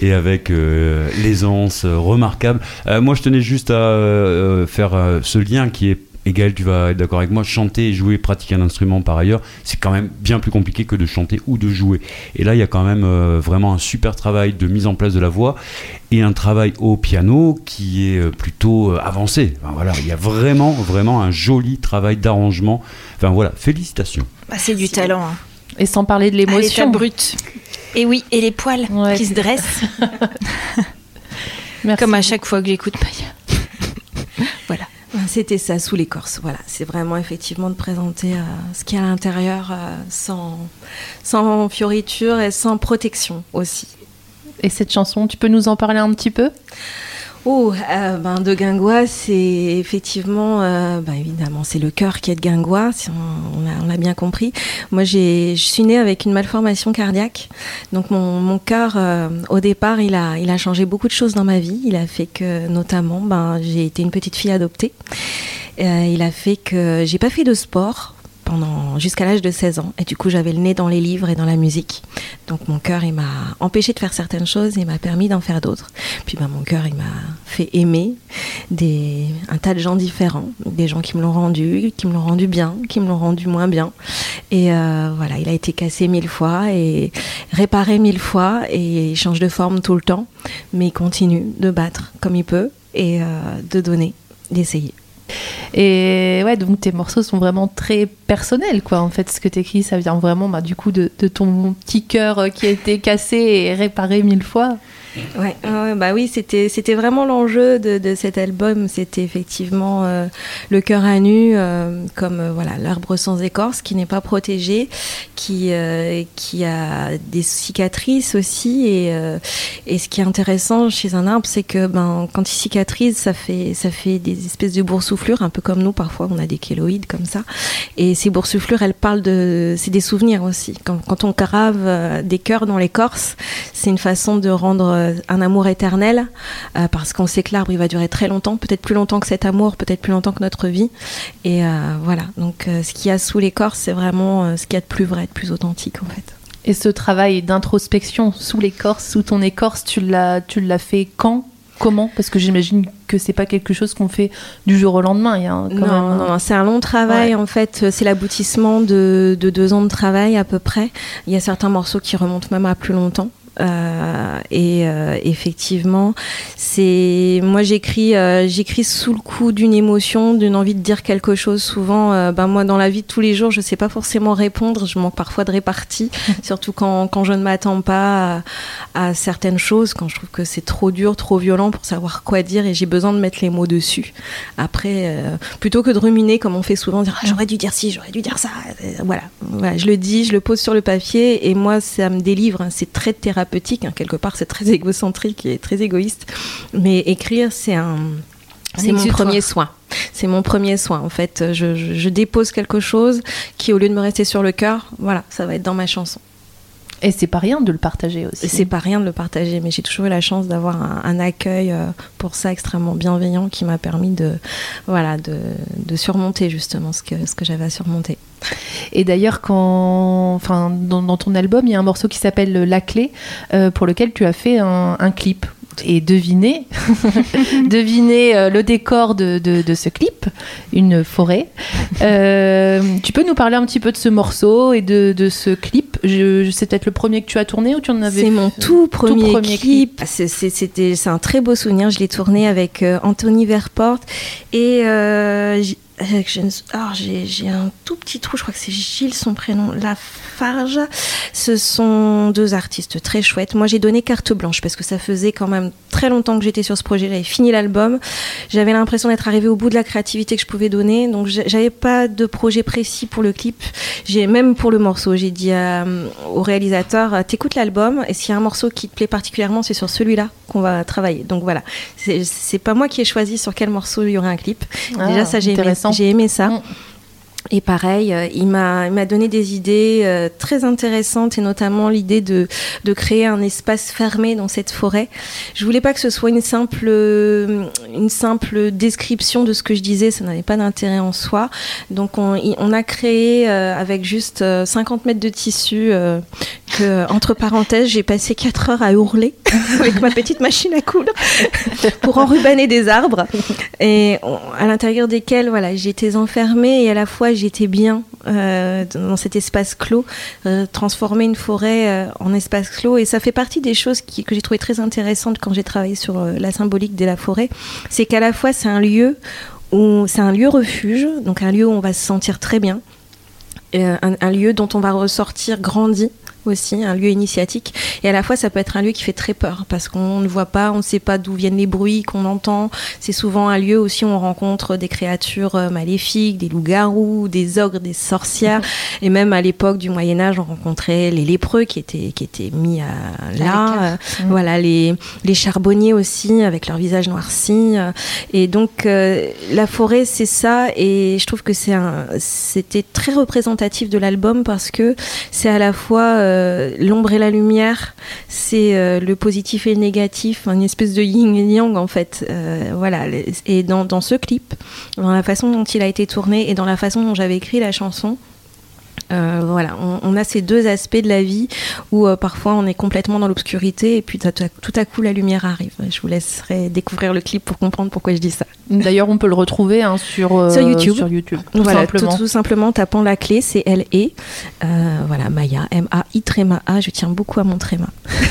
et avec euh, l'aisance euh, remarquable. Euh, moi, je tenais juste à euh, faire euh, ce lien qui est égal, tu vas être d'accord avec moi, chanter et jouer, pratiquer un instrument par ailleurs, c'est quand même bien plus compliqué que de chanter ou de jouer. Et là, il y a quand même euh, vraiment un super travail de mise en place de la voix et un travail au piano qui est plutôt euh, avancé. Enfin, voilà, il y a vraiment, vraiment un joli travail d'arrangement. Enfin voilà, félicitations. Bah, c'est du talent. hein. Et sans parler de l'émotion. brut. Et oui, et les poils Ouais. qui se dressent, Merci. comme à chaque fois que j'écoute Maya. voilà. C'était ça, sous l'écorce. Voilà, c'est vraiment effectivement de présenter euh, ce qu'il y a à l'intérieur euh, sans, sans fioriture et sans protection aussi. Et cette chanson, tu peux nous en parler un petit peu? Oh, ben de Guingois, c'est effectivement, euh, ben évidemment, c'est le cœur qui est de Guingois, si on, l'a- bien compris. Moi, je suis née avec une malformation cardiaque, donc mon, mon cœur, euh, au départ, il a, il a changé beaucoup de choses dans ma vie. Il a fait que, notamment, ben j'ai été une petite fille adoptée. Il a fait que j'ai pas fait de sport jusqu'à l'âge de 16 ans. Et du coup j'avais le nez dans les livres et dans la musique. Donc mon cœur il m'a empêché de faire certaines choses et m'a permis d'en faire d'autres. Puis ben, mon cœur il m'a fait aimer des un tas de gens différents. Des gens qui me l'ont rendu qui me l'ont rendu bien qui me l'ont rendu moins bien. Et euh, voilà il a été cassé mille fois et réparé mille fois et il change de forme tout le temps. Mais il continue de battre comme il peut et euh, de donner d'essayer Et ouais, donc tes morceaux sont vraiment très personnels, quoi. En fait, ce que t'écris, ça vient vraiment, bah, du coup, de, de ton petit cœur euh, qui a été cassé et réparé mille fois. Ouais, bah oui, c'était c'était vraiment l'enjeu de, de cet album. C'était effectivement euh, le cœur à nu, euh, comme euh, voilà l'arbre sans écorce, qui n'est pas protégé, qui qui a des cicatrices aussi. Et et ce qui est intéressant chez un arbre, c'est que ben quand il cicatrise, ça fait ça fait des espèces de boursouflures, un peu comme nous parfois, on a des kéloïdes comme ça. Et ces boursouflures, elles parlent de c'est des souvenirs aussi. Quand quand on euh, des cœurs dans l'écorce, c'est une façon de rendre un amour éternel euh, parce qu'on sait que l'arbre il va durer très longtemps, peut-être plus longtemps que cet amour, peut-être plus longtemps que notre vie. Et euh, voilà, donc euh, ce qu'il y a sous l'écorce, c'est vraiment euh, ce qu'il y a de plus vrai, de plus authentique en fait. Et ce travail d'introspection sous l'écorce, sous ton écorce, tu l'as, tu l'as fait quand? Comment? Parce que j'imagine que c'est pas quelque chose qu'on fait du jour au lendemain. Il y a un- quand Non, même non, non, c'est un long travail Ouais. en fait. C'est l'aboutissement de, de deux ans de travail à peu près. Il y a certains morceaux qui remontent même à plus longtemps. Euh, et euh, effectivement, c'est moi j'écris euh, j'écris sous le coup d'une émotion, d'une envie de dire quelque chose. Souvent, ben moi dans la vie de tous les jours, je sais pas forcément répondre. Je manque parfois de répartie, surtout quand, quand je ne m'attends pas à, à certaines choses, quand je trouve que c'est trop dur, trop violent pour savoir quoi dire et j'ai besoin de mettre les mots dessus. Après, euh, plutôt que de ruminer comme on fait souvent, dire Ah, j'aurais dû dire ci, j'aurais dû dire ça. Voilà. voilà, je le dis, je le pose sur le papier et moi ça me délivre. hein. C'est très thérapeutique, hein. quelque part c'est très égocentrique et très égoïste. Mais écrire, c'est un, c'est mon premier soin. C'est mon premier soin en fait. Je, je- je dépose quelque chose qui au lieu de me rester sur le cœur, voilà, ça va être dans ma chanson. Et c'est pas rien de le partager aussi. C'est pas rien de le partager, mais j'ai toujours eu la chance d'avoir un, un accueil euh, pour ça extrêmement bienveillant qui m'a permis de, voilà, de, de surmonter justement ce que, ce que j'avais à surmonter. Et d'ailleurs, quand, enfin, dans, dans ton album, il y a un morceau qui s'appelle La Clé, euh, pour lequel tu as fait un, un clip. Et devinez, devinez euh, le décor de, de- de ce clip, une forêt. Euh, tu peux nous parler un petit peu de ce morceau et de, de ce clip? Je, je- C'est peut-être le premier que tu as tourné ou tu en avais C'est mon tout premier, premier clip. C'est- c'est- C'était, c'est un très beau souvenir. Je l'ai tourné avec euh, Anthony Verport et euh, alors, j'ai, un tout petit trou. Je crois que c'est Gilles son prénom. Lafarge. Ce sont deux artistes très chouettes. Moi, j'ai donné carte blanche parce que ça faisait quand même très longtemps que j'étais sur ce projet. J'avais fini l'album. J'avais l'impression d'être arrivée au bout de la créativité que je pouvais donner. Donc, j'a- j'avais pas de projet précis pour le clip. J'ai même pour le morceau, j'ai dit à- au réalisateur euh, t'écoutes l'album et s'il y a un morceau qui te plaît particulièrement, c'est sur celui-là qu'on va travailler. Donc voilà, c'est pas moi qui ai choisi sur quel morceau il y aurait un clip. Ah, Déjà ça j'ai aimé, intéressant. J'ai aimé ça. Mm. Et pareil, euh, il m'a il m'a donné des idées euh, très intéressantes et notamment l'idée de de créer un espace fermé dans cette forêt. Je voulais pas que ce soit une simple euh, une simple description de ce que je disais, ça n'avait pas d'intérêt en soi. Donc on, on a créé euh, avec juste euh, 50 mètres de tissu euh, que entre parenthèses j'ai passé 4 heures à hurler avec ma petite machine à coudre pour enrubanner des arbres et à l'intérieur desquels voilà j'étais enfermée et à la fois j'étais bien euh, dans cet espace clos euh, transformer une forêt euh, en espace clos. Et ça fait partie des choses que j'ai trouvé très intéressantes quand j'ai travaillé sur la symbolique de la forêt. C'est qu'à la fois c'est un lieu où c'est un lieu refuge donc un lieu où on va se sentir très bien un lieu dont on va ressortir grandi aussi, un lieu initiatique. Et à la fois, ça peut être un lieu qui fait très peur parce qu'on ne voit pas, on ne sait pas d'où viennent les bruits qu'on entend. C'est souvent un lieu aussi où on rencontre des créatures euh, maléfiques, des loups-garous, des ogres, des sorcières. Et même à l'époque du Moyen Âge, on rencontrait les lépreux qui étaient qui étaient mis à là. Euh, Mhm. Voilà les les charbonniers aussi avec leur visage noirci. Euh, Et donc euh, la forêt, c'est ça. Et je trouve que c'est un c'était très représentatif de l'album parce que c'est à la fois euh, euh, l'ombre et la lumière, c'est euh, le positif et le négatif, une espèce de yin et yang en fait. Euh, voilà. Et dans, dans ce clip, dans la façon dont il a été tourné et dans la façon dont j'avais écrit la chanson, euh, voilà, on, on a ces deux aspects de la vie où euh, parfois on est complètement dans l'obscurité et puis tout à, tout à coup la lumière arrive. Je vous laisserai découvrir le clip pour comprendre pourquoi je dis ça. D'ailleurs, on peut le retrouver hein, sur, euh, Sur YouTube. Sur YouTube, tout voilà, simplement. Tout, tout simplement en tapant la clé, c'est L E. Euh, voilà, Maya, M-A-I tréma A. Je tiens beaucoup à mon tréma.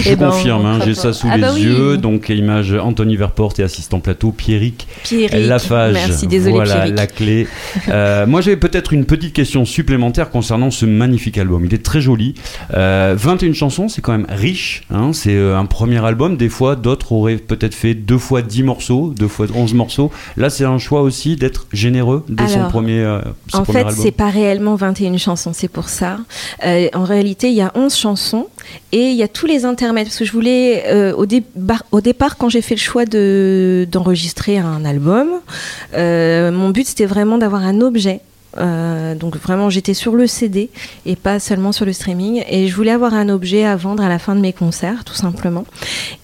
Je Eh ben, confirme, on hein, j'ai ça sous Ah les bah oui. yeux. Donc, image Anthony Verporte et assistant plateau Pierrick Pierrick. Lafage. Merci, désolé Voilà Pierrick. la clé. Euh, moi, j'avais peut-être une petite question supplémentaire concernant ce magnifique album. Il est très joli. Euh, 21 chansons, c'est quand même riche. hein. c'est euh, un premier album. Des fois, d'autres auraient peut-être fait deux fois 10 morceaux, deux fois 11 morceaux. Là, c'est un choix aussi d'être généreux dès son premier, euh, son En premier fait, album. c'est pas réellement 21 chansons, c'est pour ça. Euh, en réalité, il y a 11 chansons et il y a tous les intermèdes. Parce que je voulais, euh, au, départ, quand j'ai fait le choix de- d'enregistrer un album, mon but c'était vraiment d'avoir un objet. Euh, donc vraiment j'étais sur le CD et pas seulement sur le streaming. Et je voulais avoir un objet à vendre à la fin de mes concerts tout simplement.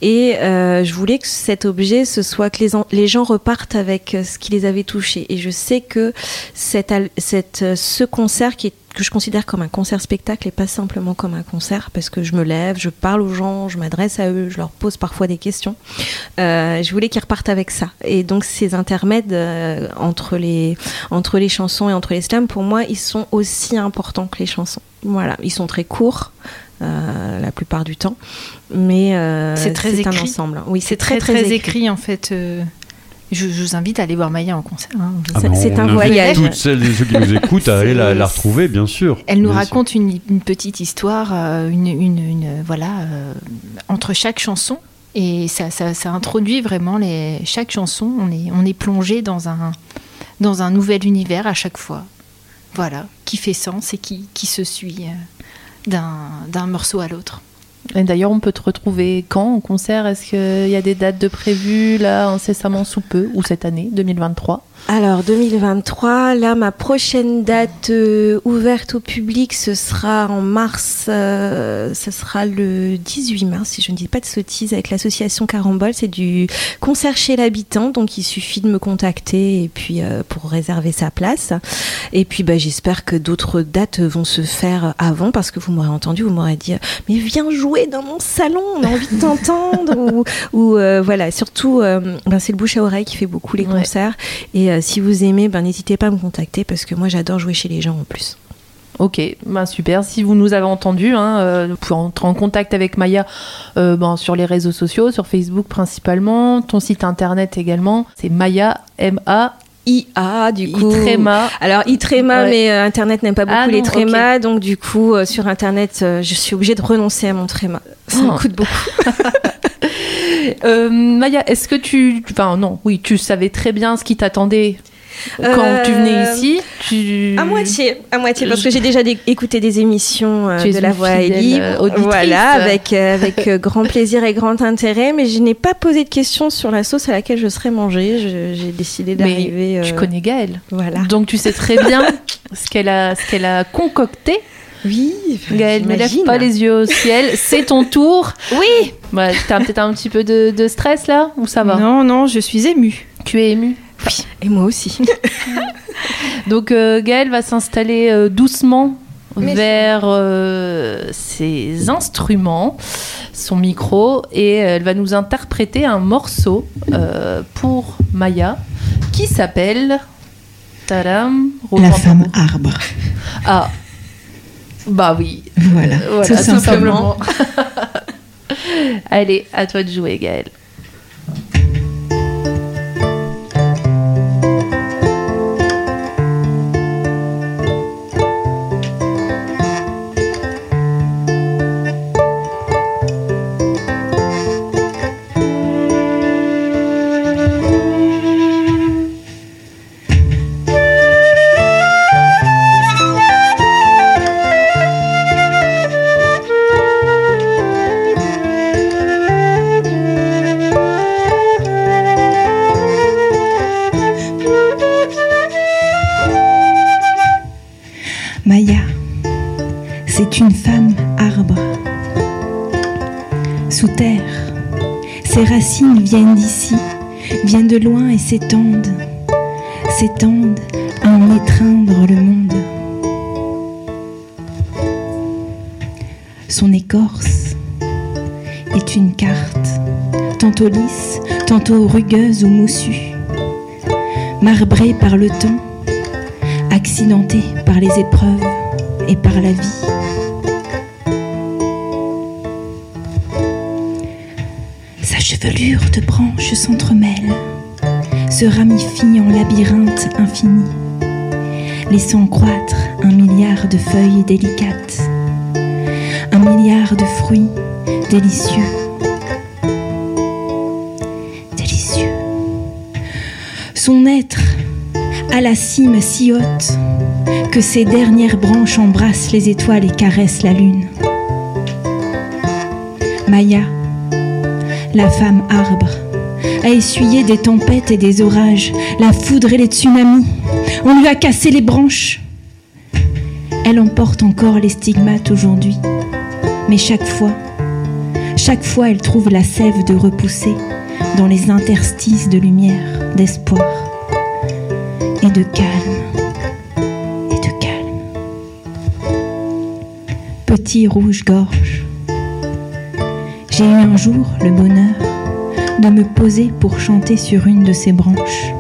Et euh, je voulais que cet objet ce soit que les, en- les gens repartent avec euh, ce qui les avait touchés. Et je sais que ce concert qui est que je considère comme un concert spectacle et pas simplement comme un concert parce que je me lève, je parle aux gens, je m'adresse à eux, je leur pose parfois des questions. Euh, je voulais qu'ils repartent avec ça. Et donc ces intermèdes euh, entre, les, entre les chansons et entre les slams, pour moi, ils sont aussi importants que les chansons. Voilà, ils sont très courts. euh, la plupart du temps, mais C'est très un écrit. ensemble. Oui, C'est très, très, écrit. en fait. Je, je vous invite à aller voir Maya en concert. hein. Ah C'est- ben, un voyage. Toutes celles et ceux qui nous écoutent à aller la, la retrouver, bien sûr. Elle nous raconte une, une petite histoire, euh, une, une- une- voilà, euh, entre chaque chanson. Et ça, ça, ça introduit vraiment les, chaque chanson. On est, on est plongé dans un, dans un nouvel univers à chaque fois. Voilà, qui fait sens et qui, qui se suit euh, d'un, d'un morceau à l'autre. Et d'ailleurs, on peut te retrouver quand en concert? Est-ce qu'il y a des dates de prévues là incessamment sous peu ou cette année 2023 Alors 2023, là ma prochaine date euh, ouverte au public, ce sera en mars, euh, ce sera le 18 mars si je ne dis pas de sottises avec l'association Carambole, c'est du concert chez l'habitant, donc il suffit de me contacter et puis euh, pour réserver sa place. Et puis bah, j'espère que d'autres dates vont se faire avant parce que vous m'aurez entendu, vous m'aurez dit mais viens jouer dans mon salon, on a envie de t'entendre ou, ou, euh, voilà, surtout euh, ben, c'est le bouche à oreille qui fait beaucoup les Ouais. concerts et euh, si vous aimez, ben, n'hésitez pas à me contacter parce que moi j'adore jouer chez les gens en plus. Ok, ben super. Si vous nous avez entendu, hein, euh, vous pouvez entrer en contact avec Maya euh, ben, sur les réseaux sociaux, sur Facebook principalement, ton site internet également. C'est Maya M A IA du coup. Itrema. Alors Itrema, Ouais. mais euh, Internet n'aime pas beaucoup Ah les non, trémas, donc du coup sur Internet, je suis obligée de renoncer à mon tréma. Ça Oh. me coûte beaucoup. Euh, Maya, est-ce que tu, enfin non, oui, tu savais très bien ce qui t'attendait quand tu venais Euh, ici. Tu... À moitié, à moitié, parce que j'ai déjà dé- écouté des émissions euh, de La Voix auditrice. voilà, avec euh, avec grand plaisir et grand intérêt, mais je n'ai pas posé de questions sur la sauce à laquelle je serais mangée. J'ai décidé d'arriver. Tu connais Gaëlle. Voilà. Donc tu sais très bien ce qu'elle a, ce qu'elle a concocté. Oui, Gaëlle, ne lève pas les yeux au ciel. C'est ton tour. Oui. Ouais, T'as peut-être un petit peu de, de stress là ou ça va? Non, non, je suis émue. Tu es émue? Et moi aussi. Donc euh, Gaëlle va s'installer euh, doucement Mais vers euh, ses instruments, son micro, et elle va nous interpréter un morceau euh, pour Maya qui s'appelle Tadam, La femme arbre. Ah, bah oui. Voilà, voilà, tout tout simplement. simplement. Allez, à toi de jouer, Gaëlle. S'étendent, s'étendent à en étreindre le monde. Son écorce est une carte, tantôt lisse, tantôt rugueuse ou moussue, marbrée par le temps, accidentée par les épreuves et par la vie. Sa chevelure de branches s'entremêle, ramifie en labyrinthe infini, laissant croître un milliard de feuilles délicates, un milliard de fruits délicieux. Délicieux. Son être à la cime si haute que ses dernières branches embrassent les étoiles et caressent la lune. Maya, la femme arbre, a essuyé des tempêtes et des orages, la foudre et les tsunamis. On lui a cassé les branches. Elle emporte encore les stigmates aujourd'hui, mais chaque fois, chaque fois elle trouve la sève de repousser dans les interstices de lumière, d'espoir et de calme. Et de calme. Petit rouge-gorge. J'ai eu un jour le bonheur de me poser pour chanter sur une de ses branches,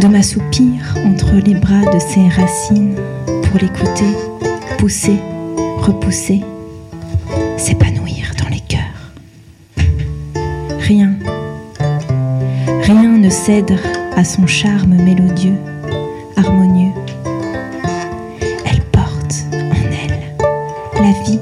de m'assoupir entre les bras de ses racines pour l'écouter pousser, repousser, s'épanouir dans les cœurs. Rien, rien ne cède à son charme mélodieux, harmonieux. Elle porte en elle la vie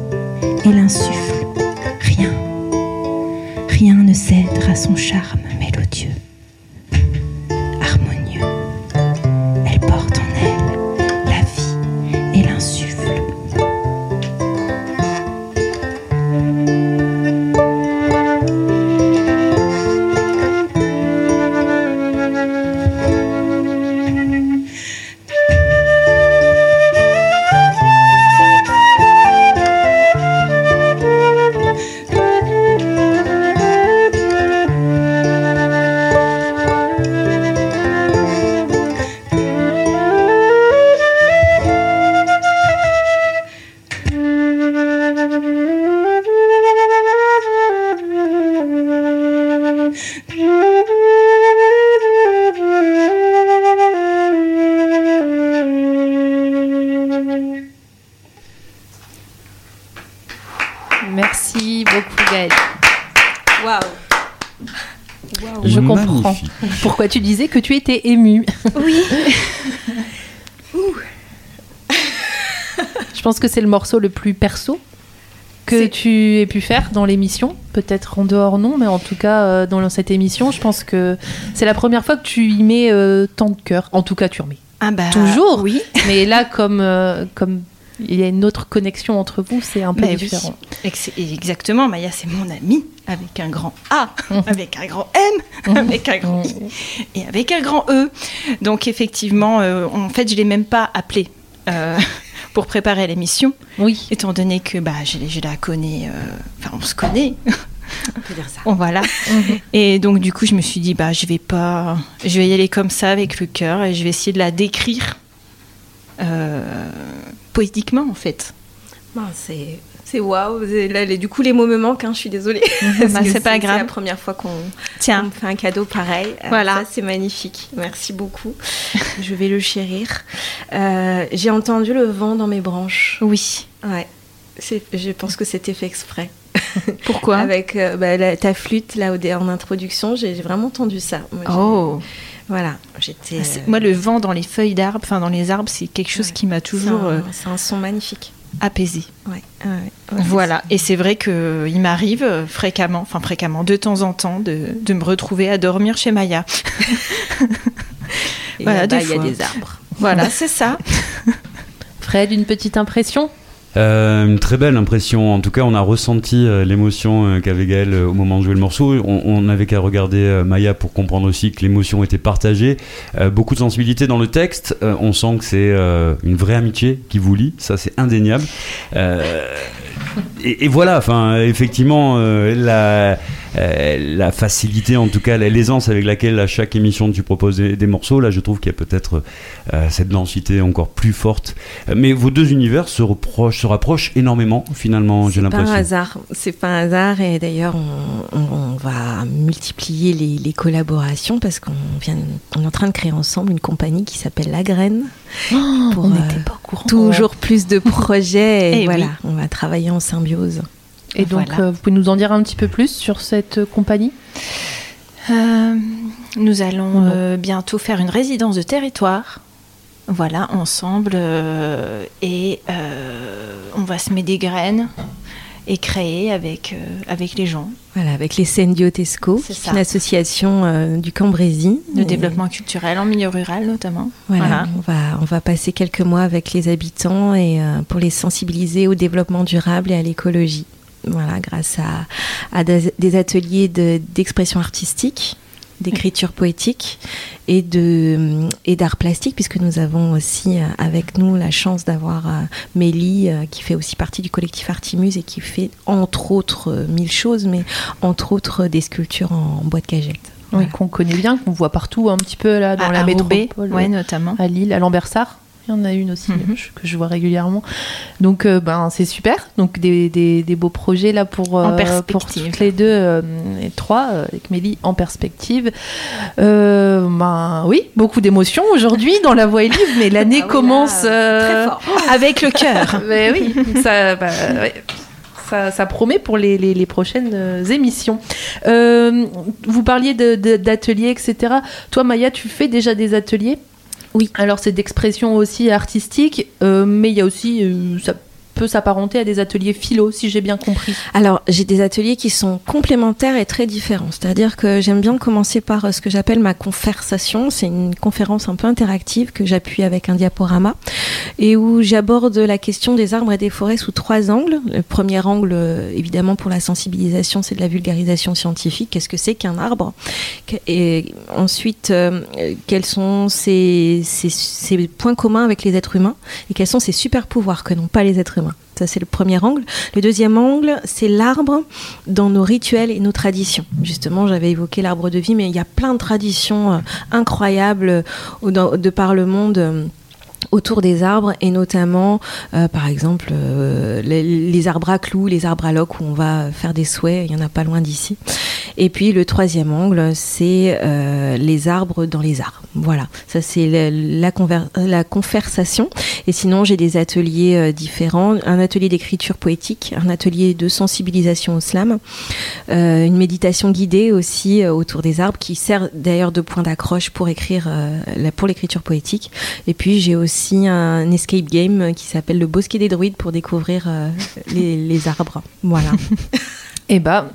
comprends pourquoi tu disais que tu étais émue. Oui. Je pense que c'est le morceau le plus perso que tu aies pu faire dans l'émission. Peut-être en dehors, non, mais en tout cas, euh, dans cette émission, je pense que c'est la première fois que tu y mets euh, tant de cœur. En tout cas, tu en mets. Ah bah, Toujours Oui. Mais là, comme, euh, comme il y a une autre connexion entre vous, c'est un peu Bah différent. Ex- Exactement, Maya, c'est mon amie avec un grand A, Mhm. avec un grand M, avec un grand I et avec un grand E. Donc effectivement, euh, en fait, je l'ai même pas appelée euh, pour préparer l'émission, Oui. étant donné que bah, je, je la connais, euh, enfin on se connaît, On peut dire ça. Bon, voilà. Et donc du coup, je me suis dit bah je vais pas, je vais y aller comme ça avec le cœur et je vais essayer de la décrire euh, poétiquement en fait. Bon, c'est c'est waouh. C'est- Là, les- du coup, les mots me manquent. hein, je suis désolée. Bah, c'est pas grave. C'est la première fois qu'on me fait un cadeau pareil. Euh, Voilà. C'est magnifique. Merci beaucoup. je vais le chérir. Euh, J'ai entendu le vent dans mes branches. Oui. Ouais. Je pense que c'était fait exprès. Pourquoi? Avec euh, bah, la- ta flûte là en introduction, j'ai vraiment entendu ça. Moi, Oh. Voilà. J'étais. Ah, euh, Moi, le vent dans les feuilles d'arbres, enfin dans les arbres, c'est quelque chose Ouais. qui m'a c'est toujours un- euh, C'est un son magnifique. apaisé. Ouais. ouais, ouais. Voilà. Et c'est vrai que il m'arrive euh, fréquemment, enfin fréquemment, de temps en temps, de, de me retrouver à dormir chez Maya. Et Voilà, il y a des arbres. Voilà, c'est ça. Fred, une petite impression? Euh, une très belle impression. En tout cas, on a ressenti euh, l'émotion euh, qu'avait Gaël au moment de jouer le morceau. On, n'avait qu'à regarder Maya pour comprendre aussi que l'émotion était partagée. Beaucoup de sensibilité dans le texte. On sent que c'est une vraie amitié qui vous lie. Ça, c'est indéniable. Et, et voilà. Enfin, effectivement, la euh, la facilité, en tout cas l'aisance avec laquelle à chaque émission tu proposes des, des morceaux. Là, je trouve qu'il y a peut-être euh, cette densité encore plus forte. Euh, Mais vos deux univers se, reprochent, se rapprochent énormément, finalement, j'ai C'est pas un l'impression. hasard. C'est pas un hasard et d'ailleurs on, on- on va multiplier les, les collaborations parce qu'on vient, on est en train de créer ensemble une compagnie qui s'appelle La Graine. Pour, on euh, n'était pas au courant. Toujours plus de projets et, Eh voilà, oui. on va travailler en symbiose. Et donc, Voilà. euh, vous pouvez nous en dire un petit peu plus sur cette euh, compagnie? Euh, nous allons euh, bientôt faire une résidence de territoire. Voilà, ensemble. euh, et euh, on va semer des graines et créer avec, euh, avec les gens. Voilà, avec les Sendio Tesco, C'est qui est ça. une association euh, du Cambrésis. De Et développement culturel en milieu rural notamment. Voilà, Voilà. On, va, on va passer quelques mois avec les habitants et euh, pour les sensibiliser au développement durable et à l'écologie. Voilà, grâce à, à des, ateliers de- d'expression artistique, d'écriture poétique et de et d'art plastique, puisque nous avons aussi euh, avec nous la chance d'avoir euh, Mélie, euh, qui fait aussi partie du collectif Artimuse et qui fait entre autres mille choses, mais entre autres des sculptures en bois de cagette. Oui, Voilà. qu'on connaît bien, qu'on voit partout un petit peu là dans À- la à Roubaix, métropole, ouais, notamment. à Lille, à Lambersart. Il y en a une aussi Mhm. que je vois régulièrement. Donc, euh, ben, c'est super. Donc, des, des- des beaux projets là pour, En euh, pour toutes les deux, euh, les trois, avec Mélie en perspective. Ben, oui, beaucoup d'émotions aujourd'hui dans La Voix est libre, mais l'année Ah oui, commence Très fort. Avec le cœur. mais oui, ça, bah, ouais. Ça, ça promet pour les, les- les prochaines euh, émissions. Euh, vous parliez de- de- d'ateliers, etc. Toi, Maya, tu fais déjà des ateliers? Oui. Alors, c'est d'expression aussi artistique, euh, mais il y a aussi, euh, peut s'apparenter à des ateliers philo, si j'ai bien compris. Alors, j'ai des ateliers qui sont complémentaires et très différents. C'est-à-dire que j'aime bien commencer par euh, ce que j'appelle ma conversation. C'est une conférence un peu interactive que j'appuie avec un diaporama et où j'aborde la question des arbres et des forêts sous trois angles. Le premier angle, euh, évidemment, pour la sensibilisation, c'est de la vulgarisation scientifique. Qu'est-ce que c'est qu'un arbre? Et ensuite, euh, quels sont ses- ses points communs avec les êtres humains? Et quels sont ses super pouvoirs que n'ont pas les êtres humains? Ça, c'est le premier angle. Le deuxième angle, c'est l'arbre dans nos rituels et nos traditions. Justement, j'avais évoqué l'arbre de vie, mais il y a plein de traditions euh, incroyables euh, de par le monde. euh, autour des arbres et notamment par exemple les, les arbres à clous, les arbres à loques où on va faire des souhaits, il y en a pas loin d'ici. Et puis le troisième angle, c'est euh, les arbres dans les arbres. Voilà, ça c'est la, la, conver- la conversation. Et sinon, j'ai des ateliers euh, différents, un atelier d'écriture poétique, un atelier de sensibilisation au slam, euh, une méditation guidée aussi autour des arbres qui sert d'ailleurs de point d'accroche pour écrire pour l'écriture poétique. Et puis j'ai aussi un escape game qui s'appelle le Bosquet des druides pour découvrir les arbres. Voilà. Eh ben,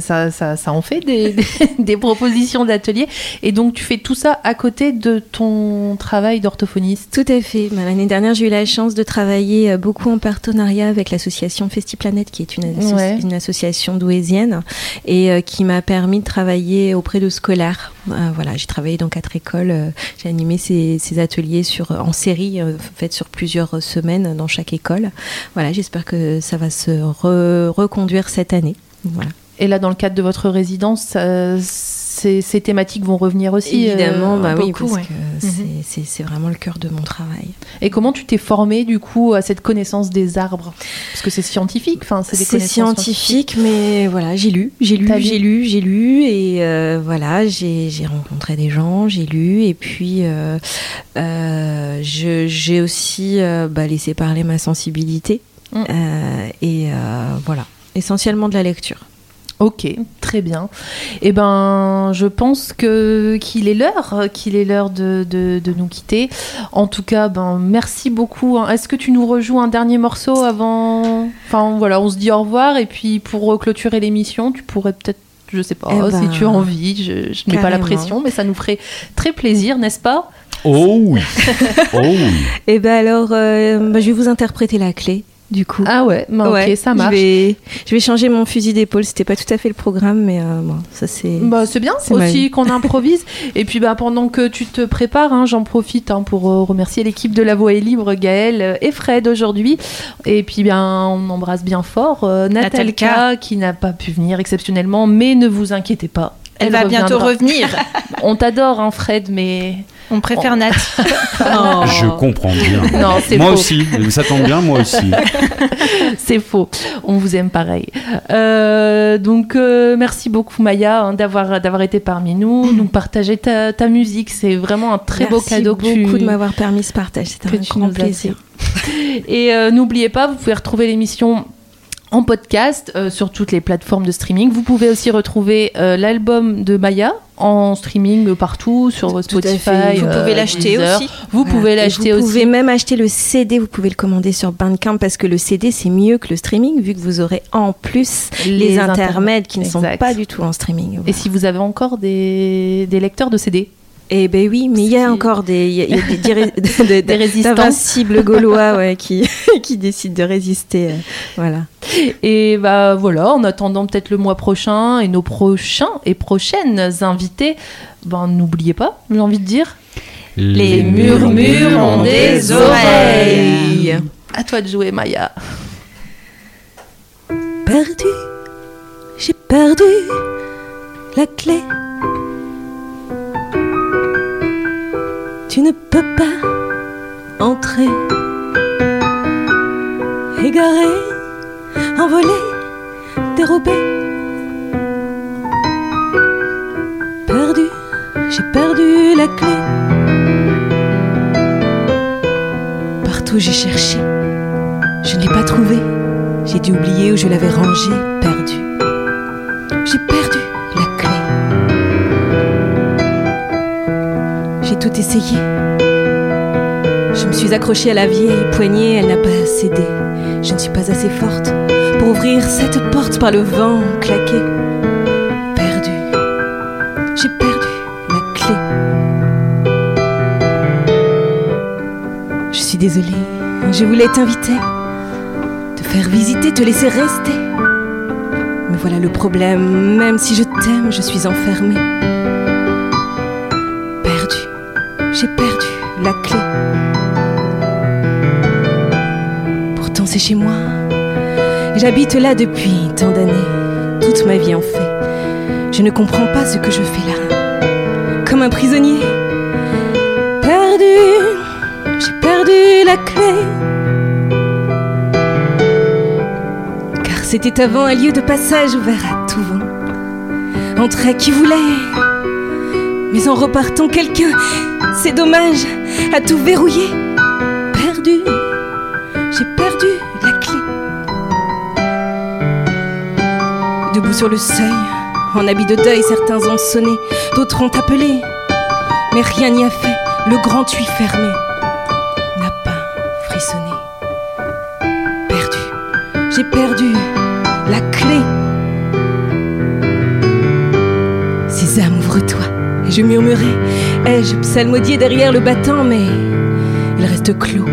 ça, ça, ça en fait des, des, des propositions d'ateliers. Et donc, tu fais tout ça à côté de ton travail d'orthophoniste? Tout à fait. Ben, L'année dernière, j'ai eu la chance de travailler euh, beaucoup en partenariat avec l'association FestiPlanète, qui est une, asso- Ouais. une association douésienne et euh, qui m'a permis de travailler auprès de scolaires. Euh, voilà, j'ai travaillé dans quatre écoles. j'ai animé ces, ces ateliers sur, en série, euh, faits sur plusieurs semaines dans chaque école. Voilà, j'espère que ça va se re- reconduire cette année. Voilà. Et là, dans le cadre de votre résidence, ça- ces, ces thématiques vont revenir aussi. Évidemment, euh, bah oui, beaucoup, parce ouais. que c'est- c'est c'est vraiment le cœur de mon travail. Et comment tu t'es formé du coup à cette connaissance des arbres? Parce que c'est scientifique, enfin c'est des connaissances scientifique, mais voilà, j'ai lu, j'ai lu, j'ai lu, j'ai lu, et euh, voilà, j'ai rencontré des gens, j'ai lu, et puis euh, euh, j'ai aussi euh, bah, laissé parler ma sensibilité, Mm. Euh, et euh, voilà, essentiellement de la lecture. Ok, très bien. Eh ben, je pense que qu'il est l'heure, qu'il est l'heure de, de, de nous quitter. En tout cas, ben merci beaucoup. hein. Est-ce que tu nous rejoues un dernier morceau avant? Enfin voilà, on se dit au revoir et puis pour clôturer l'émission, tu pourrais peut-être, je sais pas, Eh ben, si tu as envie. Je, je n'ai pas la pression, mais ça nous ferait très plaisir, n'est-ce pas? Oh oui Oh oui Et ben alors, euh, bah, je vais vous interpréter la clé. Du coup. Ah ouais, bah, ok, Ouais, ça marche. Je vais, je vais changer mon fusil d'épaule. C'était pas tout à fait le programme, mais euh, bon, ça c'est. Bah, c'est bien aussi qu'on improvise. Et puis bah, pendant que tu te prépares, hein, j'en profite hein, pour euh, remercier l'équipe de La Voix est libre, Gaël euh, et Fred aujourd'hui. Et puis bien, on embrasse bien fort euh, Natalka, Natalka. qui n'a pas pu venir exceptionnellement, mais ne vous inquiétez pas. Elle, va bientôt revenir. On t'adore, hein, Fred, mais On préfère Nat. Je comprends bien. Non, c'est moi faux. aussi, ça tombe bien, moi aussi. c'est faux. On vous aime pareil. Euh, donc euh, merci beaucoup Maya hein, d'avoir d'avoir été parmi nous, nous partager ta, ta musique. C'est vraiment un très beau Merci cadeau que beaucoup tu, de m'avoir permis ce partage. C'était un grand plaisir. Et euh, n'oubliez pas, vous pouvez retrouver l'émission en podcast euh, sur toutes les plateformes de streaming. Vous pouvez aussi retrouver euh, l'album de Maya en streaming euh, partout sur Spotify. fait. Vous euh, pouvez l'acheter aussi. Vous pouvez Et l'acheter Vous pouvez même acheter le CD, vous pouvez le commander sur Bandcamp parce que le CD c'est mieux que le streaming vu que vous aurez en plus les, intermèdes qui ne sont pas du tout en streaming. Et si vous avez encore des, des lecteurs de CD Et ben oui, mais il y a encore des, y a, il y a des, des, des- des- Des résistants. d'invincibles gaulois ouais, qui, qui décident de résister. euh, voilà. Et bah voilà, en attendant peut-être le mois prochain et nos prochains et prochaines invités, ben n'oubliez pas, j'ai envie de dire, Les murmures ont des oreilles. à toi de jouer Maya. Perdu, j'ai perdu la clé. Tu ne peux pas entrer. Égaré, envolé, dérobé. Perdu, j'ai perdu la clé. Partout j'ai cherché, je ne l'ai pas trouvée. J'ai dû oublier où je l'avais rangée, perdue. J'ai perdu tout. Je me suis accrochée à la vieille poignée, elle n'a pas cédé. Je ne suis pas assez forte pour ouvrir cette porte par le vent claqué. Perdu. J'ai perdu la clé. Je suis désolée, je voulais t'inviter te faire visiter, te laisser rester. Mais voilà le problème, même si je t'aime, je suis enfermée. J'ai perdu la clé. Pourtant c'est chez moi. J'habite là depuis tant d'années. Toute ma vie en fait. Je ne comprends pas ce que je fais là. Comme un prisonnier. Perdu, j'ai perdu la clé. Car c'était avant un lieu de passage ouvert à tout vent. Entrait qui voulait. Mais en repartant, quelqu'un, c'est dommage, a tout verrouillé. Perdu, j'ai perdu la clé. Debout sur le seuil, en habit de deuil, certains ont sonné, d'autres ont appelé. Mais rien n'y a fait, le grand tuy fermé n'a pas frissonné. Perdu, j'ai perdu la clé. Je murmurais, ai-je psalmodié derrière le battant, mais il reste clos.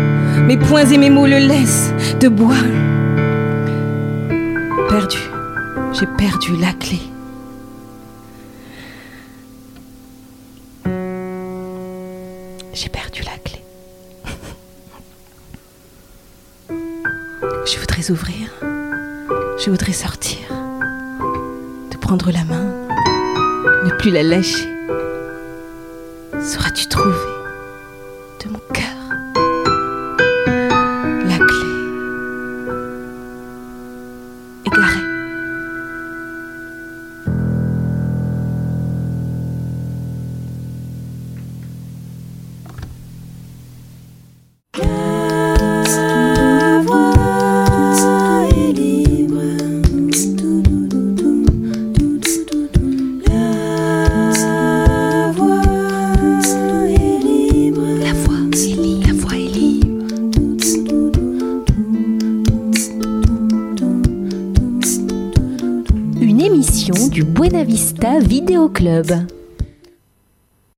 Mes poings et mes mots le laissent de bois. Perdu, j'ai perdu la clé. J'ai perdu la clé. Je voudrais ouvrir. Je voudrais sortir. Te prendre la main. Ne plus la lâcher. Vidéo Club.